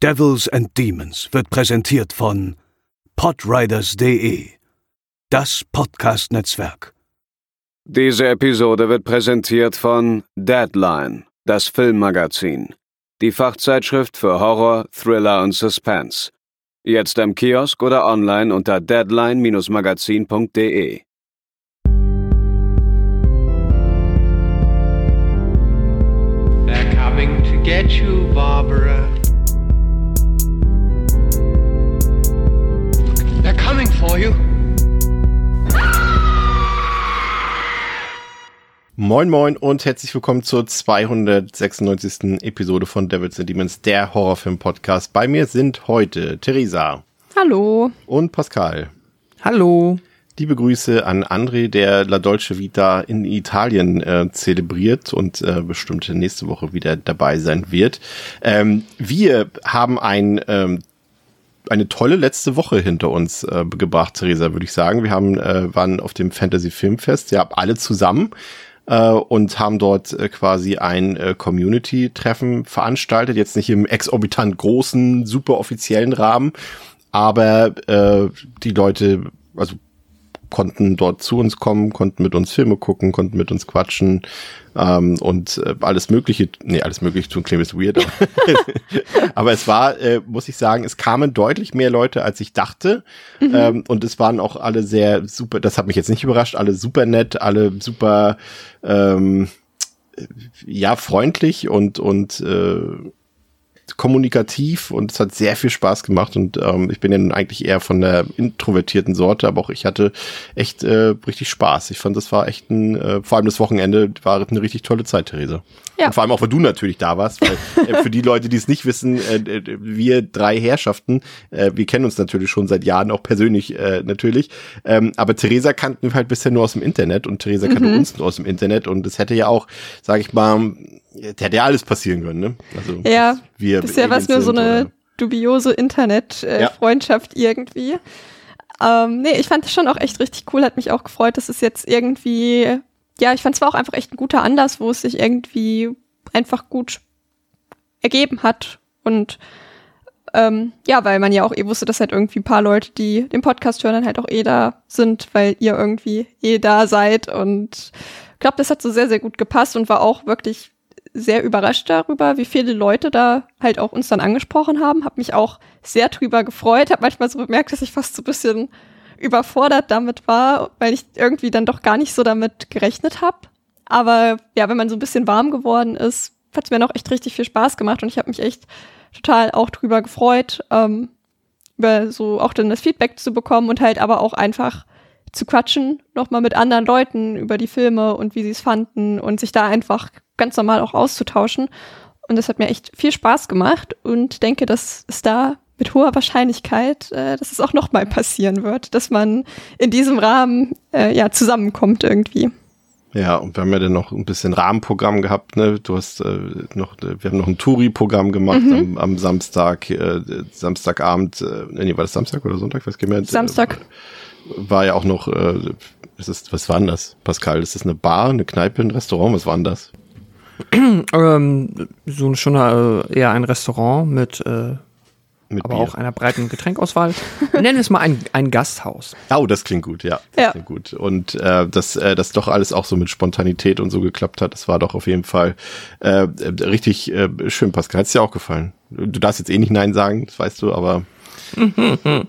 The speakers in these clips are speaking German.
Devils and Demons wird präsentiert von podriders.de, das Podcast-Netzwerk. Diese Episode wird präsentiert von Deadline, das Filmmagazin, die Fachzeitschrift für Horror, Thriller und Suspense. Jetzt im Kiosk oder online unter deadline-magazin.de. They're coming to get you, Barbara. For you. Moin Moin und herzlich willkommen zur 296. Episode von Devils and Demons, der Horrorfilm-Podcast. Bei mir sind heute Theresa Hallo. und Pascal. Hallo. Liebe Grüße an André, der La Dolce Vita in Italien äh, zelebriert und äh, bestimmt nächste Woche wieder dabei sein wird. Ähm, wir haben ein ähm, eine tolle letzte Woche hinter uns äh, gebracht, Theresa, würde ich sagen. Wir haben äh, waren auf dem Fantasy Filmfest, ja, alle zusammen äh, und haben dort äh, quasi ein äh, Community-Treffen veranstaltet. Jetzt nicht im exorbitant großen, super offiziellen Rahmen, aber äh, die Leute, also konnten dort zu uns kommen, konnten mit uns Filme gucken, konnten mit uns quatschen ähm, und äh, alles Mögliche, nee, alles Mögliche tun klingt ist weird, aber, aber es war, äh, muss ich sagen, es kamen deutlich mehr Leute, als ich dachte. Ähm, und es waren auch alle sehr super, das hat mich jetzt nicht überrascht, alle super nett, alle super ähm, ja, freundlich und, und äh, kommunikativ und es hat sehr viel Spaß gemacht und ähm, ich bin ja nun eigentlich eher von der introvertierten Sorte, aber auch ich hatte echt äh, richtig Spaß. Ich fand, das war echt ein, äh, vor allem das Wochenende war eine richtig tolle Zeit, Therese. Ja. Und vor allem auch, weil du natürlich da warst, weil äh, für die Leute, die es nicht wissen, äh, wir drei Herrschaften, äh, wir kennen uns natürlich schon seit Jahren, auch persönlich äh, natürlich, ähm, aber Theresa kannten wir halt bisher nur aus dem Internet und Theresa kannte uns nur aus dem Internet und es hätte ja auch, sage ich mal, hätte ja alles passieren können, ne? Also, Ja, wir Bisher war es nur so eine oder- dubiose Ja. Internet-Freundschaft irgendwie. Ähm, nee, ich fand das schon auch echt richtig cool, hat mich auch gefreut, dass es jetzt irgendwie, ja, ich fand es war auch einfach echt ein guter Anlass, wo es sich irgendwie einfach gut ergeben hat und ähm, ja, weil man ja auch eh wusste, dass halt irgendwie ein paar Leute, die den Podcast hören, dann halt auch eh da sind, weil ihr irgendwie eh da seid und ich glaube, das hat so sehr, sehr gut gepasst und war auch wirklich sehr überrascht darüber, wie viele Leute da halt auch uns dann angesprochen haben. Hab mich auch sehr drüber gefreut. Hab manchmal so bemerkt, dass ich fast so ein bisschen überfordert damit war, weil ich irgendwie dann doch gar nicht so damit gerechnet habe. Aber ja, wenn man so ein bisschen warm geworden ist, hat es mir noch echt richtig viel Spaß gemacht und ich habe mich echt total auch drüber gefreut, ähm, über so auch dann das Feedback zu bekommen und halt aber auch einfach zu quatschen, nochmal mit anderen Leuten über die Filme und wie sie es fanden und sich da einfach ganz normal auch auszutauschen. Und das hat mir echt viel Spaß gemacht und denke, dass es da mit hoher Wahrscheinlichkeit, äh, dass es auch nochmal passieren wird, dass man in diesem Rahmen äh, ja zusammenkommt irgendwie. Ja, und wir haben ja dann noch ein bisschen Rahmenprogramm gehabt, ne? Du hast äh, noch, wir haben noch ein Touri-Programm gemacht am, am Samstag, äh, Samstagabend, äh, nee, war das Samstag oder Sonntag? Was geht mir? Samstag. War ja auch noch, äh, ist, was war denn das, Pascal? Ist das eine Bar, eine Kneipe, ein Restaurant? Was war denn das? Ähm, so schon äh, eher ein Restaurant mit, äh, Mit aber Bier. auch einer breiten Getränkauswahl. Nennen wir es mal ein, ein Gasthaus. Oh, das klingt gut, ja. Das Ja. klingt gut. Und äh, dass äh, das doch alles auch so mit Spontanität und so geklappt hat, das war doch auf jeden Fall äh, äh, richtig äh, schön, Pascal. Hat's dir auch gefallen? Du darfst jetzt eh nicht Nein sagen, das weißt du, aber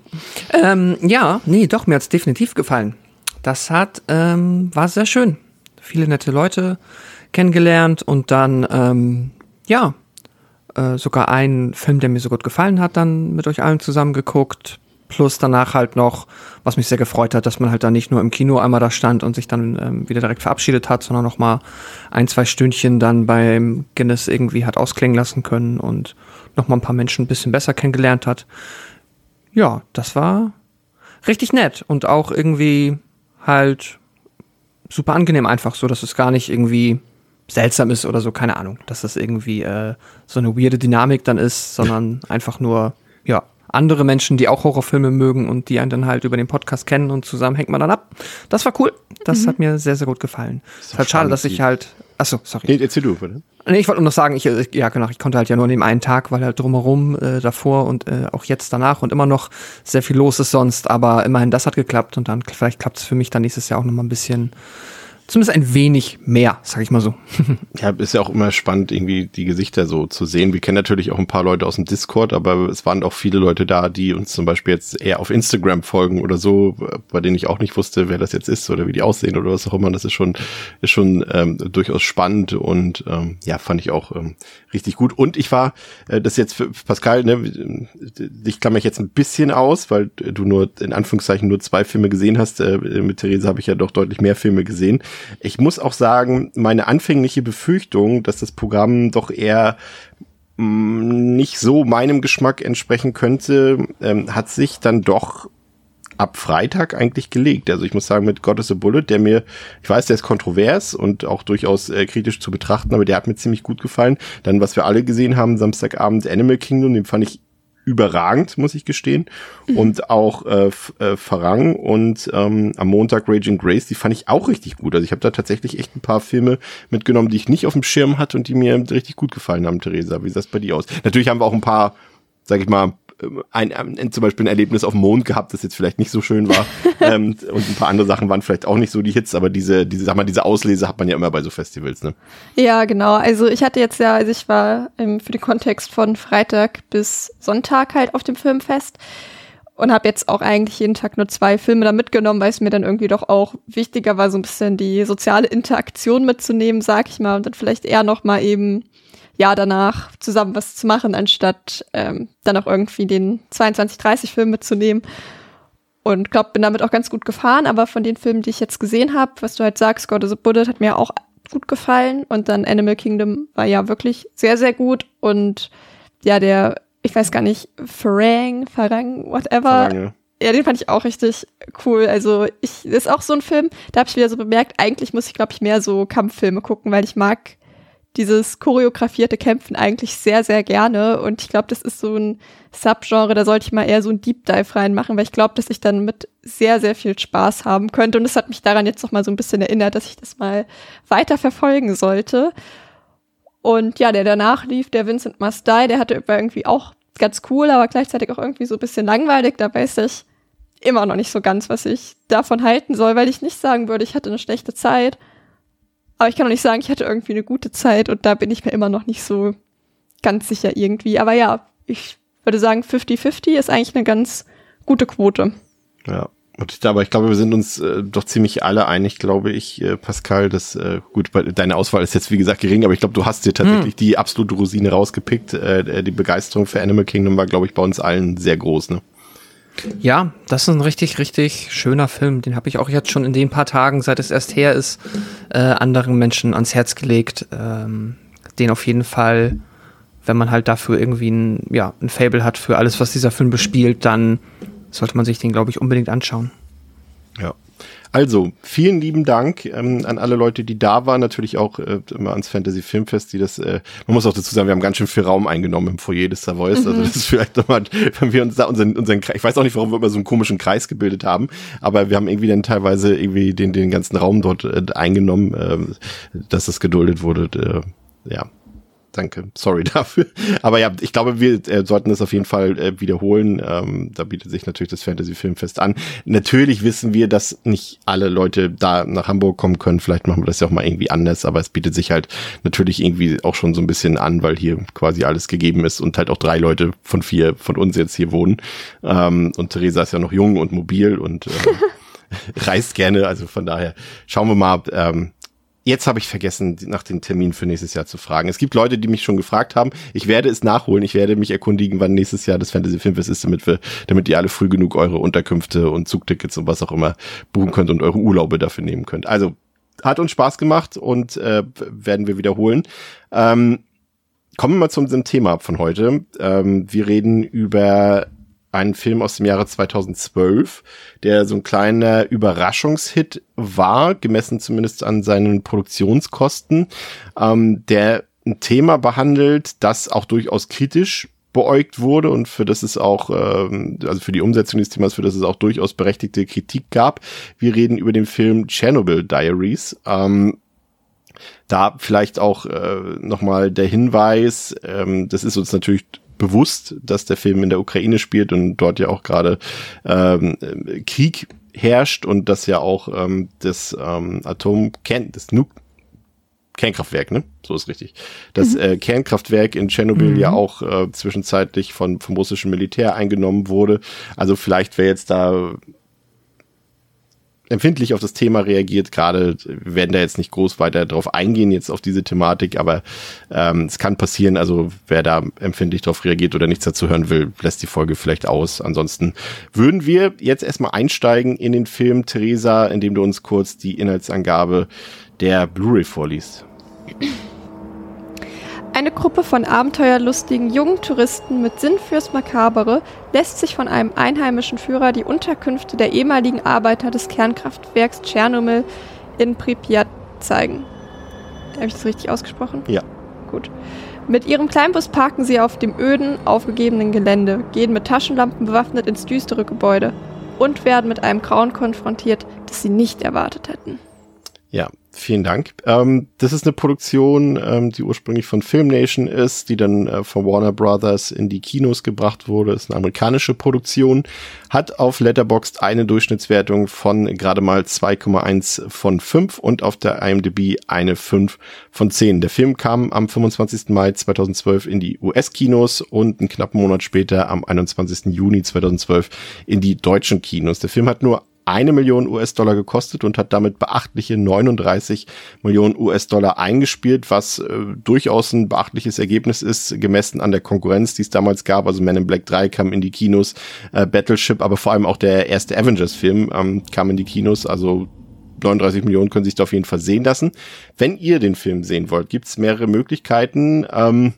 Ähm, ja, nee, doch, mir hat's definitiv gefallen. Das hat, ähm, war sehr schön. Viele nette Leute kennengelernt und dann, ähm, ja, äh, sogar einen Film, der mir so gut gefallen hat, dann mit euch allen zusammen geguckt. Plus danach halt noch, was mich sehr gefreut hat, dass man halt dann nicht nur im Kino einmal da stand und sich dann ähm, wieder direkt verabschiedet hat, sondern noch mal ein, zwei Stündchen dann beim Guinness irgendwie hat ausklingen lassen können und noch mal ein paar Menschen ein bisschen besser kennengelernt hat. Ja, das war richtig nett und auch irgendwie halt super angenehm einfach so, dass es gar nicht irgendwie seltsam ist oder so, keine Ahnung, dass das irgendwie äh, so eine weirde Dynamik dann ist, sondern einfach nur, ja, andere Menschen, die auch Horrorfilme mögen und die einen dann halt über den Podcast kennen und zusammen hängt man dann ab. Das war cool. Das hat mir sehr, sehr gut gefallen. Es ist halt schade, dass ich halt achso, sorry. Nee, erzähl du, bitte. Nee, ich wollte nur noch sagen, ich, ja genau, ich konnte halt ja nur an dem einen Tag, weil halt drumherum äh, davor und äh, auch jetzt danach und immer noch sehr viel los ist sonst, aber immerhin das hat geklappt und dann vielleicht klappt es für mich dann nächstes Jahr auch noch mal ein bisschen zumindest ein wenig mehr, sag ich mal so. ja, ist ja auch immer spannend, irgendwie die Gesichter so zu sehen. Wir kennen natürlich auch ein paar Leute aus dem Discord, aber es waren auch viele Leute da, die uns zum Beispiel jetzt eher auf Instagram folgen oder so, bei denen ich auch nicht wusste, wer das jetzt ist oder wie die aussehen oder was auch immer. Das ist schon, ist schon ähm, durchaus spannend und ähm, ja, fand ich auch ähm, richtig gut. Und ich war, äh, das jetzt für Pascal, ne, dich klammer ich jetzt ein bisschen aus, weil du nur in Anführungszeichen nur zwei Filme gesehen hast. Äh, mit Theresa habe ich ja doch deutlich mehr Filme gesehen. Ich muss auch sagen, meine anfängliche Befürchtung, dass das Programm doch eher mm, nicht so meinem Geschmack entsprechen könnte, ähm, hat sich dann doch ab Freitag eigentlich gelegt. Also ich muss sagen, mit God is a Bullet, der mir, ich weiß, der ist kontrovers und auch durchaus äh, kritisch zu betrachten, aber der hat mir ziemlich gut gefallen. Dann, was wir alle gesehen haben, Samstagabend Animal Kingdom, den fand ich überragend, muss ich gestehen. Mhm. Und auch äh, äh, Farang und ähm, am Montag Raging Grace, die fand ich auch richtig gut. Also ich habe da tatsächlich echt ein paar Filme mitgenommen, die ich nicht auf dem Schirm hatte und die mir richtig gut gefallen haben, Theresa. Wie sieht das bei dir aus? Natürlich haben wir auch ein paar, sag ich mal, ein, ein, zum Beispiel ein Erlebnis auf dem Mond gehabt, das jetzt vielleicht nicht so schön war. ähm, und ein paar andere Sachen waren vielleicht auch nicht so die Hits, aber diese, diese, sag mal, diese Auslese hat man ja immer bei so Festivals, ne? Ja, genau. Also ich hatte jetzt ja, also ich war ähm, für den Kontext von Freitag bis Sonntag halt auf dem Filmfest und habe jetzt auch eigentlich jeden Tag nur zwei Filme da mitgenommen, weil es mir dann irgendwie doch auch wichtiger war, so ein bisschen die soziale Interaktion mitzunehmen, sag ich mal, und dann vielleicht eher noch mal eben ja danach zusammen was zu machen, anstatt ähm, dann auch irgendwie den 22-30 Film mitzunehmen. Und glaube, bin damit auch ganz gut gefahren, aber von den Filmen, die ich jetzt gesehen habe, was du halt sagst, God is a Bullet hat mir auch gut gefallen und dann Animal Kingdom war ja wirklich sehr, sehr gut und ja, der, ich weiß gar nicht, Farang, Farang, whatever. Farang, ja. den fand ich auch richtig cool. Also ich, das ist auch so ein Film, da habe ich wieder so bemerkt, eigentlich muss ich, glaube ich, mehr so Kampffilme gucken, weil ich mag dieses choreografierte Kämpfen eigentlich sehr, sehr gerne. Und ich glaube, das ist so ein Subgenre, da sollte ich mal eher so ein Deep Dive reinmachen, weil ich glaube, dass ich dann mit sehr, sehr viel Spaß haben könnte. Und das hat mich daran jetzt noch mal so ein bisschen erinnert, dass ich das mal weiter verfolgen sollte. Und ja, der danach lief, der Vincent Must Die, der hatte irgendwie auch ganz cool, aber gleichzeitig auch irgendwie so ein bisschen langweilig. Da weiß ich immer noch nicht so ganz, was ich davon halten soll, weil ich nicht sagen würde, ich hatte eine schlechte Zeit. Aber ich kann auch nicht sagen, ich hatte irgendwie eine gute Zeit und da bin ich mir immer noch nicht so ganz sicher irgendwie. Aber ja, ich würde sagen, 50-50 ist eigentlich eine ganz gute Quote. Ja. Aber ich glaube, wir sind uns äh, doch ziemlich alle einig, glaube ich, äh, Pascal, dass äh, gut, deine Auswahl ist jetzt wie gesagt gering, aber ich glaube, du hast dir tatsächlich hm. die absolute Rosine rausgepickt. Äh, die Begeisterung für Animal Kingdom war, glaube ich, bei uns allen sehr groß, ne? Ja, das ist ein richtig, richtig schöner Film. Den habe ich auch jetzt schon in den paar Tagen, seit es erst her ist, äh, anderen Menschen ans Herz gelegt. Ähm, den auf jeden Fall, wenn man halt dafür irgendwie ein, ja, ein Fable hat für alles, was dieser Film bespielt, dann sollte man sich den, glaube ich, unbedingt anschauen. Ja. Also, vielen lieben Dank ähm, an alle Leute, die da waren, natürlich auch äh, immer ans Fantasy Filmfest, die das, äh, man muss auch dazu sagen, wir haben ganz schön viel Raum eingenommen im Foyer des Savoys, also mhm. also das ist vielleicht nochmal, wenn wir uns da unseren, unseren, ich weiß auch nicht, warum wir immer so einen komischen Kreis gebildet haben, aber wir haben irgendwie dann teilweise irgendwie den, den ganzen Raum dort äh, eingenommen, äh, dass das geduldet wurde, äh, ja, danke, sorry dafür. Aber ja, ich glaube, wir äh, sollten das auf jeden Fall äh, wiederholen. Ähm, da bietet sich natürlich das Fantasy Filmfest an. Natürlich wissen wir, dass nicht alle Leute da nach Hamburg kommen können. Vielleicht machen wir das ja auch mal irgendwie anders, aber es bietet sich halt natürlich irgendwie auch schon so ein bisschen an, weil hier quasi alles gegeben ist und halt auch drei Leute von vier von uns jetzt hier wohnen. Ähm, und Theresa ist ja noch jung und mobil und äh, reist gerne. Also von daher schauen wir mal, ähm, Jetzt habe ich vergessen, nach dem Termin für nächstes Jahr zu fragen. Es gibt Leute, die mich schon gefragt haben. Ich werde es nachholen. Ich werde mich erkundigen, wann nächstes Jahr das Fantasy Filmfest ist, damit wir, damit ihr alle früh genug eure Unterkünfte und Zugtickets und was auch immer buchen könnt und eure Urlaube dafür nehmen könnt. Also hat uns Spaß gemacht und äh, werden wir wiederholen. Ähm, kommen wir mal zu unserem Thema von heute. Ähm, wir reden über einen Film aus dem Jahre 2012, der so ein kleiner Überraschungshit war, gemessen zumindest an seinen Produktionskosten, ähm, der ein Thema behandelt, das auch durchaus kritisch beäugt wurde und für das es auch, ähm, also für die Umsetzung des Themas, für das es auch durchaus berechtigte Kritik gab. Wir reden über den Film Chernobyl Diaries. Ähm, Da vielleicht auch äh, nochmal der Hinweis, ähm, das ist uns natürlich bewusst, dass der Film in der Ukraine spielt und dort ja auch gerade ähm, Krieg herrscht und dass ja auch ähm, das ähm, Atom, das Nuk Kernkraftwerk, ne? So ist richtig. Das mhm. äh, Kernkraftwerk in Tschernobyl mhm. ja auch äh, zwischenzeitlich von, vom russischen Militär eingenommen wurde. Also vielleicht wäre jetzt da empfindlich auf das Thema reagiert. Gerade werden da jetzt nicht groß weiter drauf eingehen, jetzt auf diese Thematik, aber ähm, es kann passieren. Also wer da empfindlich drauf reagiert oder nichts dazu hören will, lässt die Folge vielleicht aus. Ansonsten würden wir jetzt erstmal einsteigen in den Film, Theresa, indem du uns kurz die Inhaltsangabe der Blu-ray vorliest. Eine Gruppe von abenteuerlustigen jungen Touristen mit Sinn fürs Makabere lässt sich von einem einheimischen Führer die Unterkünfte der ehemaligen Arbeiter des Kernkraftwerks Tschernobyl in Pripyat zeigen. Habe ich das richtig ausgesprochen? Ja. Gut. Mit ihrem Kleinbus parken sie auf dem öden, aufgegebenen Gelände, gehen mit Taschenlampen bewaffnet ins düstere Gebäude und werden mit einem Grauen konfrontiert, das sie nicht erwartet hätten. Ja, Vielen Dank. Ähm, das ist eine Produktion, ähm, die ursprünglich von Film Nation ist, die dann äh, von Warner Brothers in die Kinos gebracht wurde. Ist eine amerikanische Produktion, hat auf Letterboxd eine Durchschnittswertung von gerade mal 2,1 von 5 und auf der IMDb eine 5 von 10. Der Film kam am 25. Mai 2012 in die US-Kinos und einen knappen Monat später am 21. Juni 2012 in die deutschen Kinos. Der Film hat nur eine Million US-Dollar gekostet und hat damit beachtliche 39 Millionen US-Dollar eingespielt, was äh, durchaus ein beachtliches Ergebnis ist, gemessen an der Konkurrenz, die es damals gab. Also Man in Black 3 kam in die Kinos, äh, Battleship, aber vor allem auch der erste Avengers-Film ähm, kam in die Kinos. Also 39 Millionen können sich da auf jeden Fall sehen lassen. Wenn ihr den Film sehen wollt, gibt es mehrere Möglichkeiten. Ähm,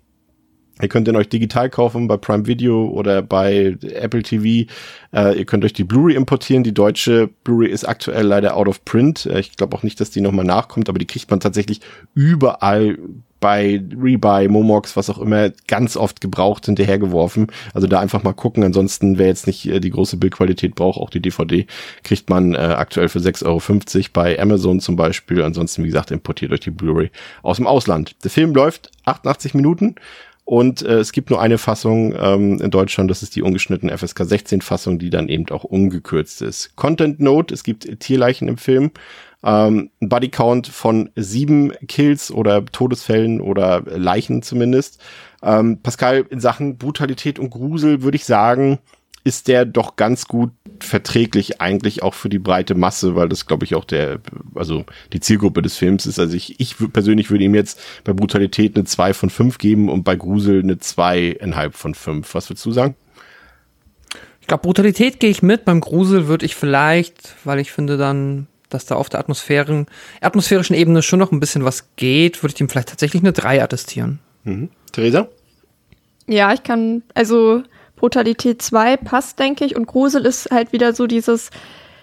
Ihr könnt den euch digital kaufen bei Prime Video oder bei Apple TV. Äh, ihr könnt euch die Blu-ray importieren. Die deutsche Blu-ray ist aktuell leider out of print. Äh, ich glaube auch nicht, dass die nochmal nachkommt, aber die kriegt man tatsächlich überall bei Rebuy, Momox, was auch immer, ganz oft gebraucht hinterhergeworfen. Also da einfach mal gucken. Ansonsten, wer jetzt nicht äh, die große Bildqualität braucht, auch die DVD, kriegt man äh, aktuell für 6,50 Euro bei Amazon zum Beispiel. Ansonsten, wie gesagt, importiert euch die Blu-ray aus dem Ausland. Der Film läuft 88 Minuten und äh, es gibt nur eine Fassung ähm, in Deutschland, das ist die ungeschnittene FSK 16 Fassung, die dann eben auch ungekürzt ist. Content Note, es gibt Tierleichen im Film. Ähm, ein Body Count von sieben Kills oder Todesfällen oder Leichen zumindest. Ähm, Pascal, in Sachen Brutalität und Grusel würde ich sagen, ist der doch ganz gut verträglich eigentlich auch für die breite Masse, weil das glaube ich auch der, also die Zielgruppe des Films ist. Also ich, ich persönlich würde ihm jetzt bei Brutalität eine 2 von 5 geben und bei Grusel eine 2,5 von 5. Was würdest du sagen? Ich glaube, Brutalität gehe ich mit. Beim Grusel würde ich vielleicht, weil ich finde dann, dass da auf der Atmosphären, atmosphärischen Ebene schon noch ein bisschen was geht, würde ich ihm vielleicht tatsächlich eine 3 attestieren. Mhm. Theresa? Ja, ich kann, also Brutalität 2 passt, denke ich. Und Grusel ist halt wieder so dieses,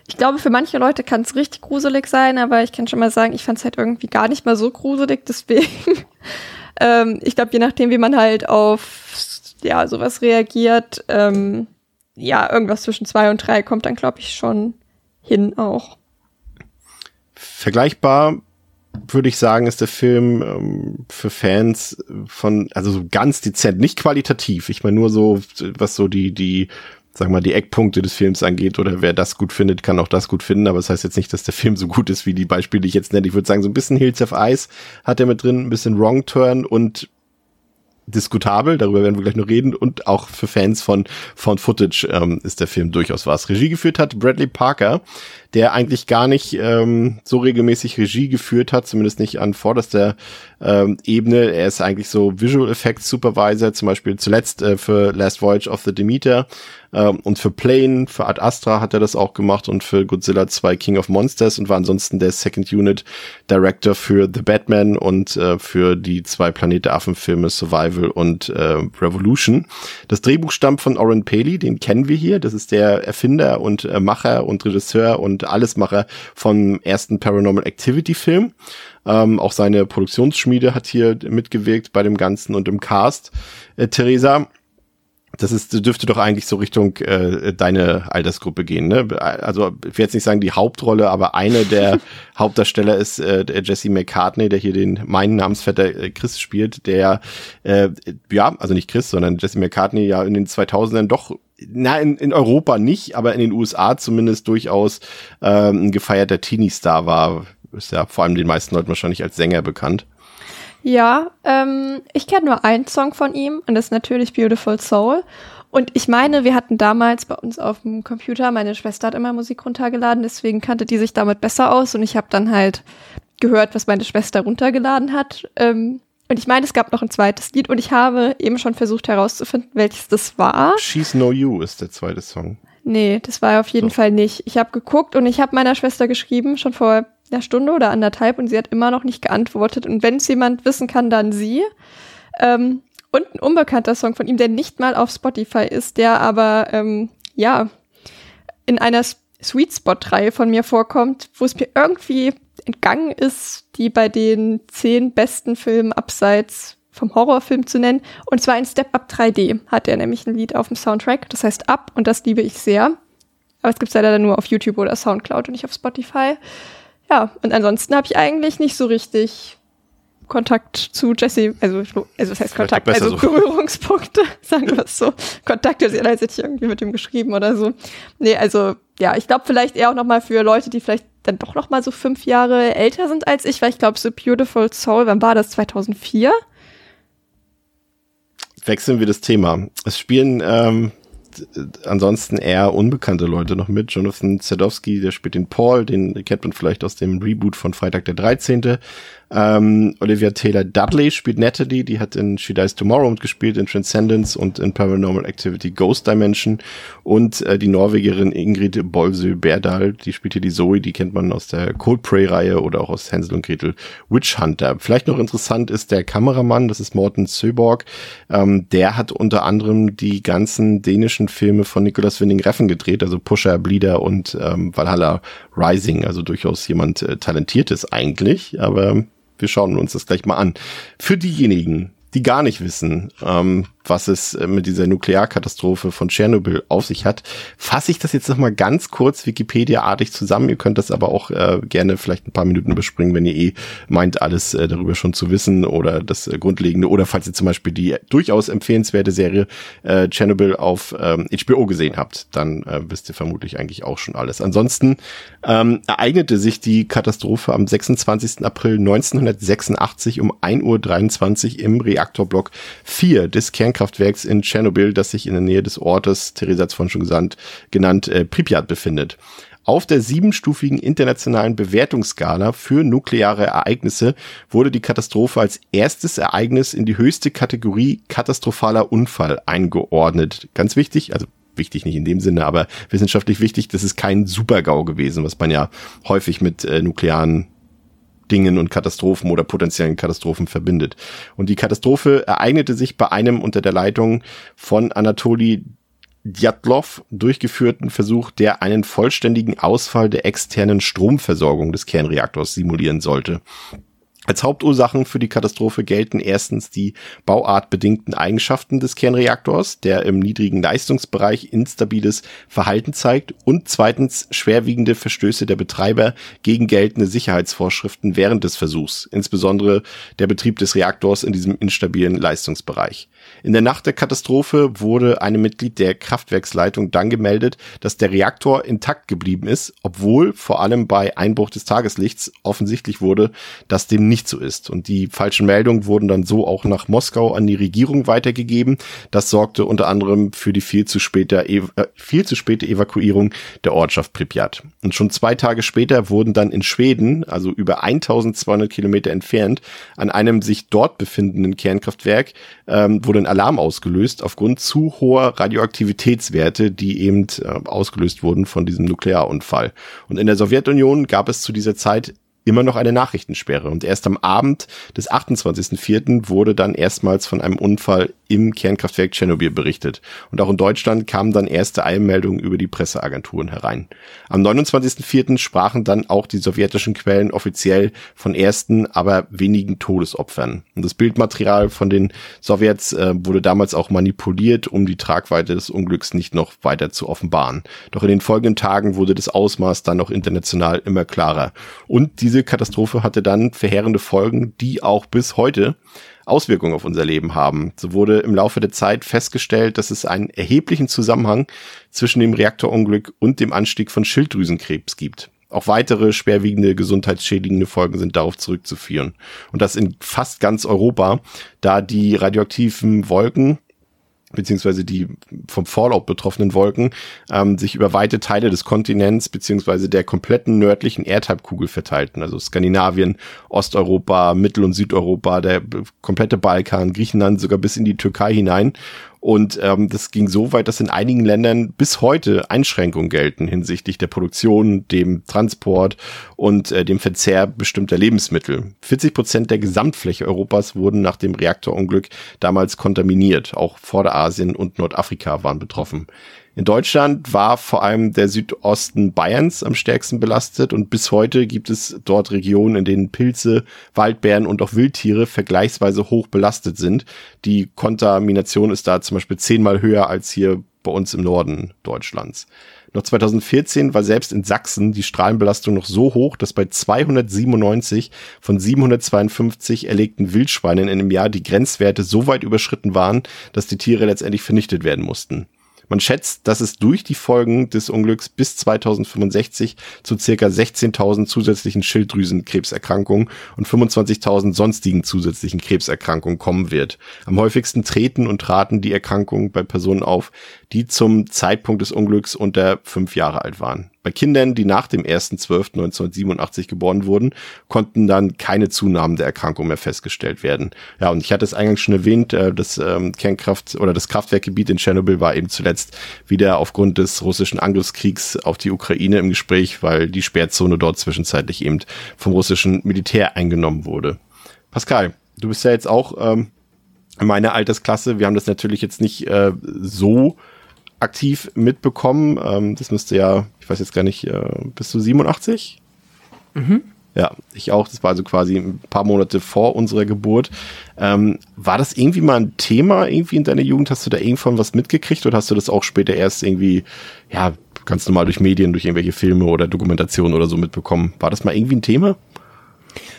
ich glaube, für manche Leute kann es richtig gruselig sein, aber ich kann schon mal sagen, ich fand es halt irgendwie gar nicht mal so gruselig, deswegen. ähm, ich glaube, je nachdem, wie man halt auf ja, sowas reagiert, ähm, ja, irgendwas zwischen zwei und drei kommt dann, glaube ich, schon hin auch. Vergleichbar würde ich sagen, ist der Film ähm, für Fans von, also so ganz dezent, nicht qualitativ. Ich meine nur so, was so die, die, wir mal, die Eckpunkte des Films angeht oder wer das gut findet, kann auch das gut finden. Aber das heißt jetzt nicht, dass der Film so gut ist wie die Beispiele, die ich jetzt nenne. Ich würde sagen, so ein bisschen Hills of Ice hat er mit drin, ein bisschen Wrong Turn und diskutabel, darüber werden wir gleich noch reden, und auch für Fans von von Footage ähm, ist der Film durchaus was. Regie geführt hat Bradley Parker, der eigentlich gar nicht ähm, so regelmäßig Regie geführt hat, zumindest nicht an vorderster ähm, Ebene. Er ist eigentlich so Visual Effects Supervisor, zum Beispiel zuletzt äh, für Last Voyage of the Demeter ähm, und für Plane, für Ad Astra hat er das auch gemacht und für Godzilla 2 King of Monsters und war ansonsten der Second Unit Director für The Batman und äh, für die zwei Planet Affen Filme Survival und äh, Revolution. Das Drehbuch stammt von Oren Paley, den kennen wir hier. Das ist der Erfinder und äh, Macher und Regisseur und Allesmacher vom ersten Paranormal Activity Film. Ähm, auch seine Produktionsschmiede hat hier mitgewirkt bei dem Ganzen und im Cast. Äh, Theresa, Das ist, dürfte doch eigentlich so Richtung äh, deine Altersgruppe gehen, ne? Also ich will jetzt nicht sagen die Hauptrolle, aber eine der Hauptdarsteller ist äh, der Jesse McCartney, der hier den meinen Namensvetter äh, Chris spielt, der äh, ja, also nicht Chris, sondern Jesse McCartney ja in den 2000ern doch na, in, in Europa nicht, aber in den USA zumindest durchaus ähm, ein gefeierter Teenie-Star war. Ist ja vor allem den meisten Leuten wahrscheinlich als Sänger bekannt. Ja, ähm, ich kenne nur einen Song von ihm und das ist natürlich Beautiful Soul. Und ich meine, wir hatten damals bei uns auf dem Computer, meine Schwester hat immer Musik runtergeladen, deswegen kannte die sich damit besser aus und ich habe dann halt gehört, was meine Schwester runtergeladen hat. Ähm, und ich meine, es gab noch ein zweites Lied und ich habe eben schon versucht herauszufinden, welches das war. She's No You ist der zweite Song. Nee, das war auf jeden so. Fall nicht. Ich habe geguckt und ich habe meiner Schwester geschrieben, schon vor einer Stunde oder anderthalb, und sie hat immer noch nicht geantwortet. Und wenn es jemand wissen kann, dann sie. Ähm, und ein unbekannter Song von ihm, der nicht mal auf Spotify ist, der aber, ähm, ja, in einer Sweet Spot-Reihe von mir vorkommt, wo es mir irgendwie entgangen ist, die bei den zehn besten Filmen abseits vom Horrorfilm zu nennen. Und zwar in Step Up 3D hat er nämlich ein Lied auf dem Soundtrack, das heißt Up und das liebe ich sehr. Aber es gibt es leider nur auf YouTube oder Soundcloud und nicht auf Spotify. Ja, und ansonsten habe ich eigentlich nicht so richtig Kontakt zu Jesse, also, also was heißt Kontakt, also so. Berührungspunkte, sagen wir es so. Kontakte, sie hat sich irgendwie mit ihm geschrieben oder so. Nee, also ja, ich glaube vielleicht eher auch nochmal für Leute, die vielleicht dann doch nochmal so fünf Jahre älter sind als ich, weil ich glaube, so Beautiful Soul, wann war das? 2004? Wechseln wir das Thema. Es spielen ähm, ansonsten eher unbekannte Leute noch mit. Jonathan Zedowski, der spielt den Paul, den kennt man vielleicht aus dem Reboot von Freitag der 13. Ähm, Olivia Taylor Dudley spielt Natalie, die hat in She Dies Tomorrow mitgespielt, in Transcendence und in Paranormal Activity Ghost Dimension. Und äh, die Norwegerin Ingrid Bolsø Berdal, die spielt hier die Zoe, die kennt man aus der Coldplay-Reihe oder auch aus Hänsel und Gretel Witch Hunter. Vielleicht noch interessant ist der Kameramann, das ist Morten Söborg. Ähm, der hat unter anderem die ganzen dänischen Filme von Nicolas Winding Reffen gedreht, also Pusher, Bleeder und ähm, Valhalla Rising, also durchaus jemand äh, Talentiertes eigentlich, aber wir schauen uns das gleich mal an. Für diejenigen, die gar nicht wissen, ähm, was es äh, mit dieser Nuklearkatastrophe von Tschernobyl auf sich hat, fasse ich das jetzt nochmal ganz kurz Wikipedia-artig zusammen. Ihr könnt das aber auch äh, gerne vielleicht ein paar Minuten überspringen, wenn ihr eh meint, alles äh, darüber schon zu wissen oder das äh, Grundlegende. Oder falls ihr zum Beispiel die durchaus empfehlenswerte Serie äh, Chernobyl auf ähm, HBO gesehen habt, dann äh, wisst ihr vermutlich eigentlich auch schon alles. Ansonsten ähm, ereignete sich die Katastrophe am 26. April 1986 um 1.23 Uhr im Reaktorblock 4 des Kern Kernkraftwerks in Tschernobyl, das sich in der Nähe des Ortes, Theresa hat es vorhin schon gesagt, genannt, äh, Pripyat befindet. Auf der siebenstufigen internationalen Bewertungsskala für nukleare Ereignisse wurde die Katastrophe als erstes Ereignis in die höchste Kategorie katastrophaler Unfall eingeordnet. Ganz wichtig, also wichtig nicht in dem Sinne, aber wissenschaftlich wichtig, das ist kein Supergau gewesen, was man ja häufig mit äh, nuklearen Dingen und Katastrophen oder potenziellen Katastrophen verbindet. Und die Katastrophe ereignete sich bei einem unter der Leitung von Anatoli Djatlov durchgeführten Versuch, der einen vollständigen Ausfall der externen Stromversorgung des Kernreaktors simulieren sollte. Als Hauptursachen für die Katastrophe gelten erstens die bauartbedingten Eigenschaften des Kernreaktors, der im niedrigen Leistungsbereich instabiles Verhalten zeigt, und zweitens schwerwiegende Verstöße der Betreiber gegen geltende Sicherheitsvorschriften während des Versuchs, insbesondere der Betrieb des Reaktors in diesem instabilen Leistungsbereich. In der Nacht der Katastrophe wurde einem Mitglied der Kraftwerksleitung dann gemeldet, dass der Reaktor intakt geblieben ist, obwohl vor allem bei Einbruch des Tageslichts offensichtlich wurde, dass dem nicht so ist. Und die falschen Meldungen wurden dann so auch nach Moskau an die Regierung weitergegeben. Das sorgte unter anderem für die viel zu späte, äh, viel zu späte Evakuierung der Ortschaft Pripyat. Und schon zwei Tage später wurden dann in Schweden, also über 1200 Kilometer entfernt, an einem sich dort befindenden Kernkraftwerk, ähm, wurde ein Alarm ausgelöst aufgrund zu hoher Radioaktivitätswerte, die eben äh, ausgelöst wurden von diesem Nuklearunfall. Und in der Sowjetunion gab es zu dieser Zeit immer noch eine Nachrichtensperre. Und erst am Abend des 28.04. wurde dann erstmals von einem Unfall im Kernkraftwerk Tschernobyl berichtet. Und auch in Deutschland kamen dann erste Eilmeldungen über die Presseagenturen herein. Am 29.04. sprachen dann auch die sowjetischen Quellen offiziell von ersten, aber wenigen Todesopfern. Und das Bildmaterial von den Sowjets äh, wurde damals auch manipuliert, um die Tragweite des Unglücks nicht noch weiter zu offenbaren. Doch in den folgenden Tagen wurde das Ausmaß dann auch international immer klarer. Und diese Katastrophe hatte dann verheerende Folgen, die auch bis heute Auswirkungen auf unser Leben haben. So wurde im Laufe der Zeit festgestellt, dass es einen erheblichen Zusammenhang zwischen dem Reaktorunglück und dem Anstieg von Schilddrüsenkrebs gibt. Auch weitere schwerwiegende gesundheitsschädigende Folgen sind darauf zurückzuführen. Und das in fast ganz Europa, da die radioaktiven Wolken beziehungsweise die vom Fallout betroffenen Wolken ähm, sich über weite Teile des Kontinents beziehungsweise der kompletten nördlichen Erdhalbkugel verteilten, also Skandinavien, Osteuropa, Mittel- und Südeuropa, der komplette Balkan, Griechenland, sogar bis in die Türkei hinein und ähm, das ging so weit, dass in einigen Ländern bis heute Einschränkungen gelten hinsichtlich der Produktion, dem Transport und äh, dem Verzehr bestimmter Lebensmittel. 40 Prozent der Gesamtfläche Europas wurden nach dem Reaktorunglück damals kontaminiert. Auch Vorderasien und Nordafrika waren betroffen. In Deutschland war vor allem der Südosten Bayerns am stärksten belastet und bis heute gibt es dort Regionen, in denen Pilze, Waldbären und auch Wildtiere vergleichsweise hoch belastet sind. Die Kontamination ist da zum Beispiel zehnmal höher als hier bei uns im Norden Deutschlands. Noch 2014 war selbst in Sachsen die Strahlenbelastung noch so hoch, dass bei 297 von 752 erlegten Wildschweinen in einem Jahr die Grenzwerte so weit überschritten waren, dass die Tiere letztendlich vernichtet werden mussten. Man schätzt, dass es durch die Folgen des Unglücks bis 2065 zu circa 16.000 zusätzlichen Schilddrüsenkrebserkrankungen und 25.000 sonstigen zusätzlichen Krebserkrankungen kommen wird. Am häufigsten treten und traten die Erkrankungen bei Personen auf, die zum Zeitpunkt des Unglücks unter fünf Jahre alt waren. Bei Kindern, die nach dem 1.12.1987 geboren wurden, konnten dann keine Zunahmen der Erkrankung mehr festgestellt werden. Ja, und ich hatte es eingangs schon erwähnt, äh, das ähm, Kernkraft oder das Kraftwerkgebiet in Tschernobyl war eben zuletzt wieder aufgrund des russischen Angriffskriegs auf die Ukraine im Gespräch, weil die Sperrzone dort zwischenzeitlich eben vom russischen Militär eingenommen wurde. Pascal, du bist ja jetzt auch ähm, in meiner Altersklasse. Wir haben das natürlich jetzt nicht äh, so aktiv mitbekommen. Ähm, das müsste ja, ich weiß jetzt gar nicht, äh, bist du 87? Mhm. Ja, ich auch. Das war also quasi ein paar Monate vor unserer Geburt. Ähm, war das irgendwie mal ein Thema irgendwie in deiner Jugend? Hast du da irgendwann was mitgekriegt oder hast du das auch später erst irgendwie, ja, ganz normal durch Medien, durch irgendwelche Filme oder Dokumentationen oder so mitbekommen? War das mal irgendwie ein Thema?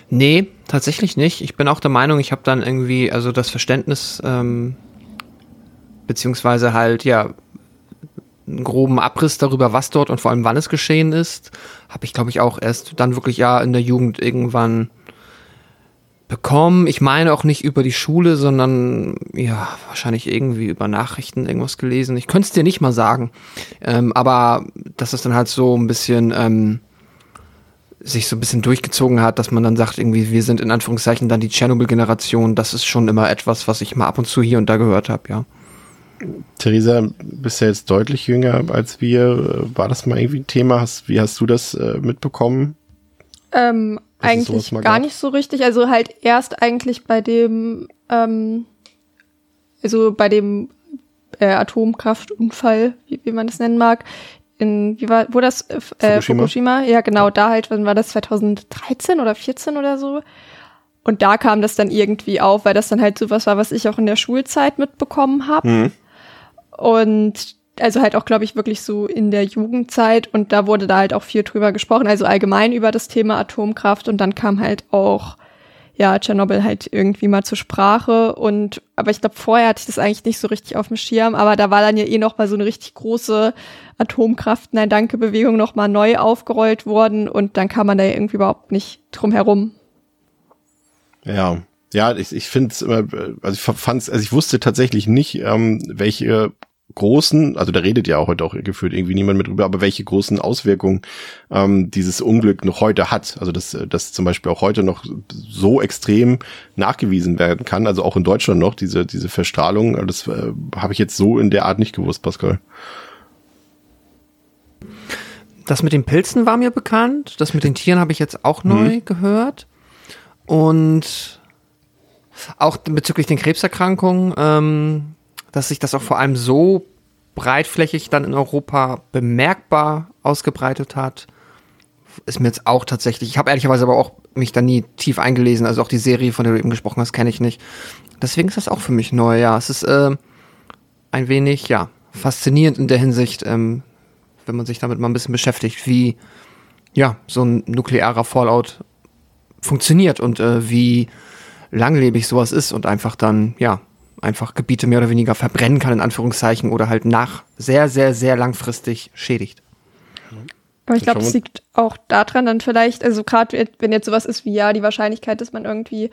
Nee, tatsächlich nicht. Ich bin auch der Meinung, ich habe dann irgendwie, also das Verständnis, ähm, beziehungsweise halt, ja, einen groben Abriss darüber, was dort und vor allem wann es geschehen ist, habe ich, glaube ich, auch erst dann wirklich ja in der Jugend irgendwann bekommen. Ich meine auch nicht über die Schule, sondern ja, wahrscheinlich irgendwie über Nachrichten irgendwas gelesen. Ich könnte es dir nicht mal sagen. Ähm, aber dass es dann halt so ein bisschen ähm, sich so ein bisschen durchgezogen hat, dass man dann sagt, irgendwie, wir sind in Anführungszeichen dann die Tschernobyl-Generation, das ist schon immer etwas, was ich mal ab und zu hier und da gehört habe, ja. Theresa, bist ja jetzt deutlich jünger als wir. War das mal irgendwie ein Thema? Hast, wie hast du das äh, mitbekommen? Ähm, eigentlich gar gab? nicht so richtig. Also halt erst eigentlich bei dem, ähm, also bei dem äh, Atomkraftunfall, wie, wie man das nennen mag, in, wie war, wo das, äh, Fukushima? Fukushima? Ja, genau, ja. da halt, wann war das, 2013 oder 14 oder so? Und da kam das dann irgendwie auf, weil das dann halt sowas war, was ich auch in der Schulzeit mitbekommen habe. Mhm. Und also halt auch, glaube ich, wirklich so in der Jugendzeit. Und da wurde da halt auch viel drüber gesprochen, also allgemein über das Thema Atomkraft. Und dann kam halt auch, ja, Tschernobyl halt irgendwie mal zur Sprache. Und, aber ich glaube, vorher hatte ich das eigentlich nicht so richtig auf dem Schirm, aber da war dann ja eh noch mal so eine richtig große Atomkraft, nein, danke Bewegung noch mal neu aufgerollt worden. Und dann kam man da irgendwie überhaupt nicht drum herum. Ja, ja, ich, ich finde es immer, also ich fand's, also ich wusste tatsächlich nicht, ähm, welche großen, also da redet ja auch heute auch gefühlt irgendwie niemand mit drüber, aber welche großen Auswirkungen ähm, dieses Unglück noch heute hat. Also dass das zum Beispiel auch heute noch so extrem nachgewiesen werden kann, also auch in Deutschland noch, diese, diese Verstrahlung, das äh, habe ich jetzt so in der Art nicht gewusst, Pascal. das mit den Pilzen war mir bekannt. Das mit den Tieren habe ich jetzt auch neu mhm. gehört. Und auch bezüglich den Krebserkrankungen, ähm, dass sich das auch vor allem so breitflächig dann in Europa bemerkbar ausgebreitet hat, ist mir jetzt auch tatsächlich. Ich habe ehrlicherweise aber auch mich da nie tief eingelesen. Also auch die Serie, von der du eben gesprochen hast, kenne ich nicht. Deswegen ist das auch für mich neu. Ja, es ist äh, ein wenig, ja, faszinierend in der Hinsicht, ähm, wenn man sich damit mal ein bisschen beschäftigt, wie ja so ein nuklearer Fallout funktioniert und äh, wie langlebig sowas ist und einfach dann ja einfach Gebiete mehr oder weniger verbrennen kann in Anführungszeichen oder halt nach sehr sehr sehr langfristig schädigt. Aber ich glaube, es liegt auch daran dann vielleicht, also gerade wenn jetzt sowas ist wie ja, die Wahrscheinlichkeit, dass man irgendwie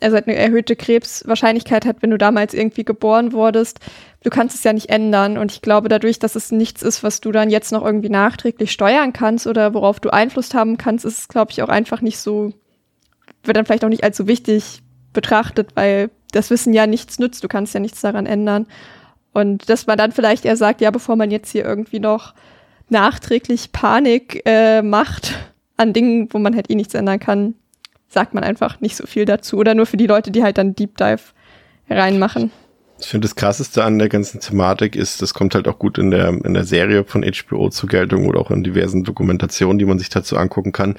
also eine erhöhte Krebswahrscheinlichkeit hat, wenn du damals irgendwie geboren wurdest. Du kannst es ja nicht ändern. Und ich glaube, dadurch, dass es nichts ist, was du dann jetzt noch irgendwie nachträglich steuern kannst oder worauf du Einfluss haben kannst, ist es, glaube ich, auch einfach nicht so, wird dann vielleicht auch nicht allzu wichtig betrachtet, weil das Wissen ja nichts nützt. Du kannst ja nichts daran ändern. Und dass man dann vielleicht eher sagt, ja, bevor man jetzt hier irgendwie noch nachträglich Panik äh, macht an Dingen, wo man halt eh nichts ändern kann, sagt man einfach nicht so viel dazu. Oder nur für die Leute, die halt dann Deep Dive reinmachen. Ich finde das krasseste an der ganzen Thematik ist, das kommt halt auch gut in der, in der Serie von HBO zur Geltung oder auch in diversen Dokumentationen, die man sich dazu angucken kann,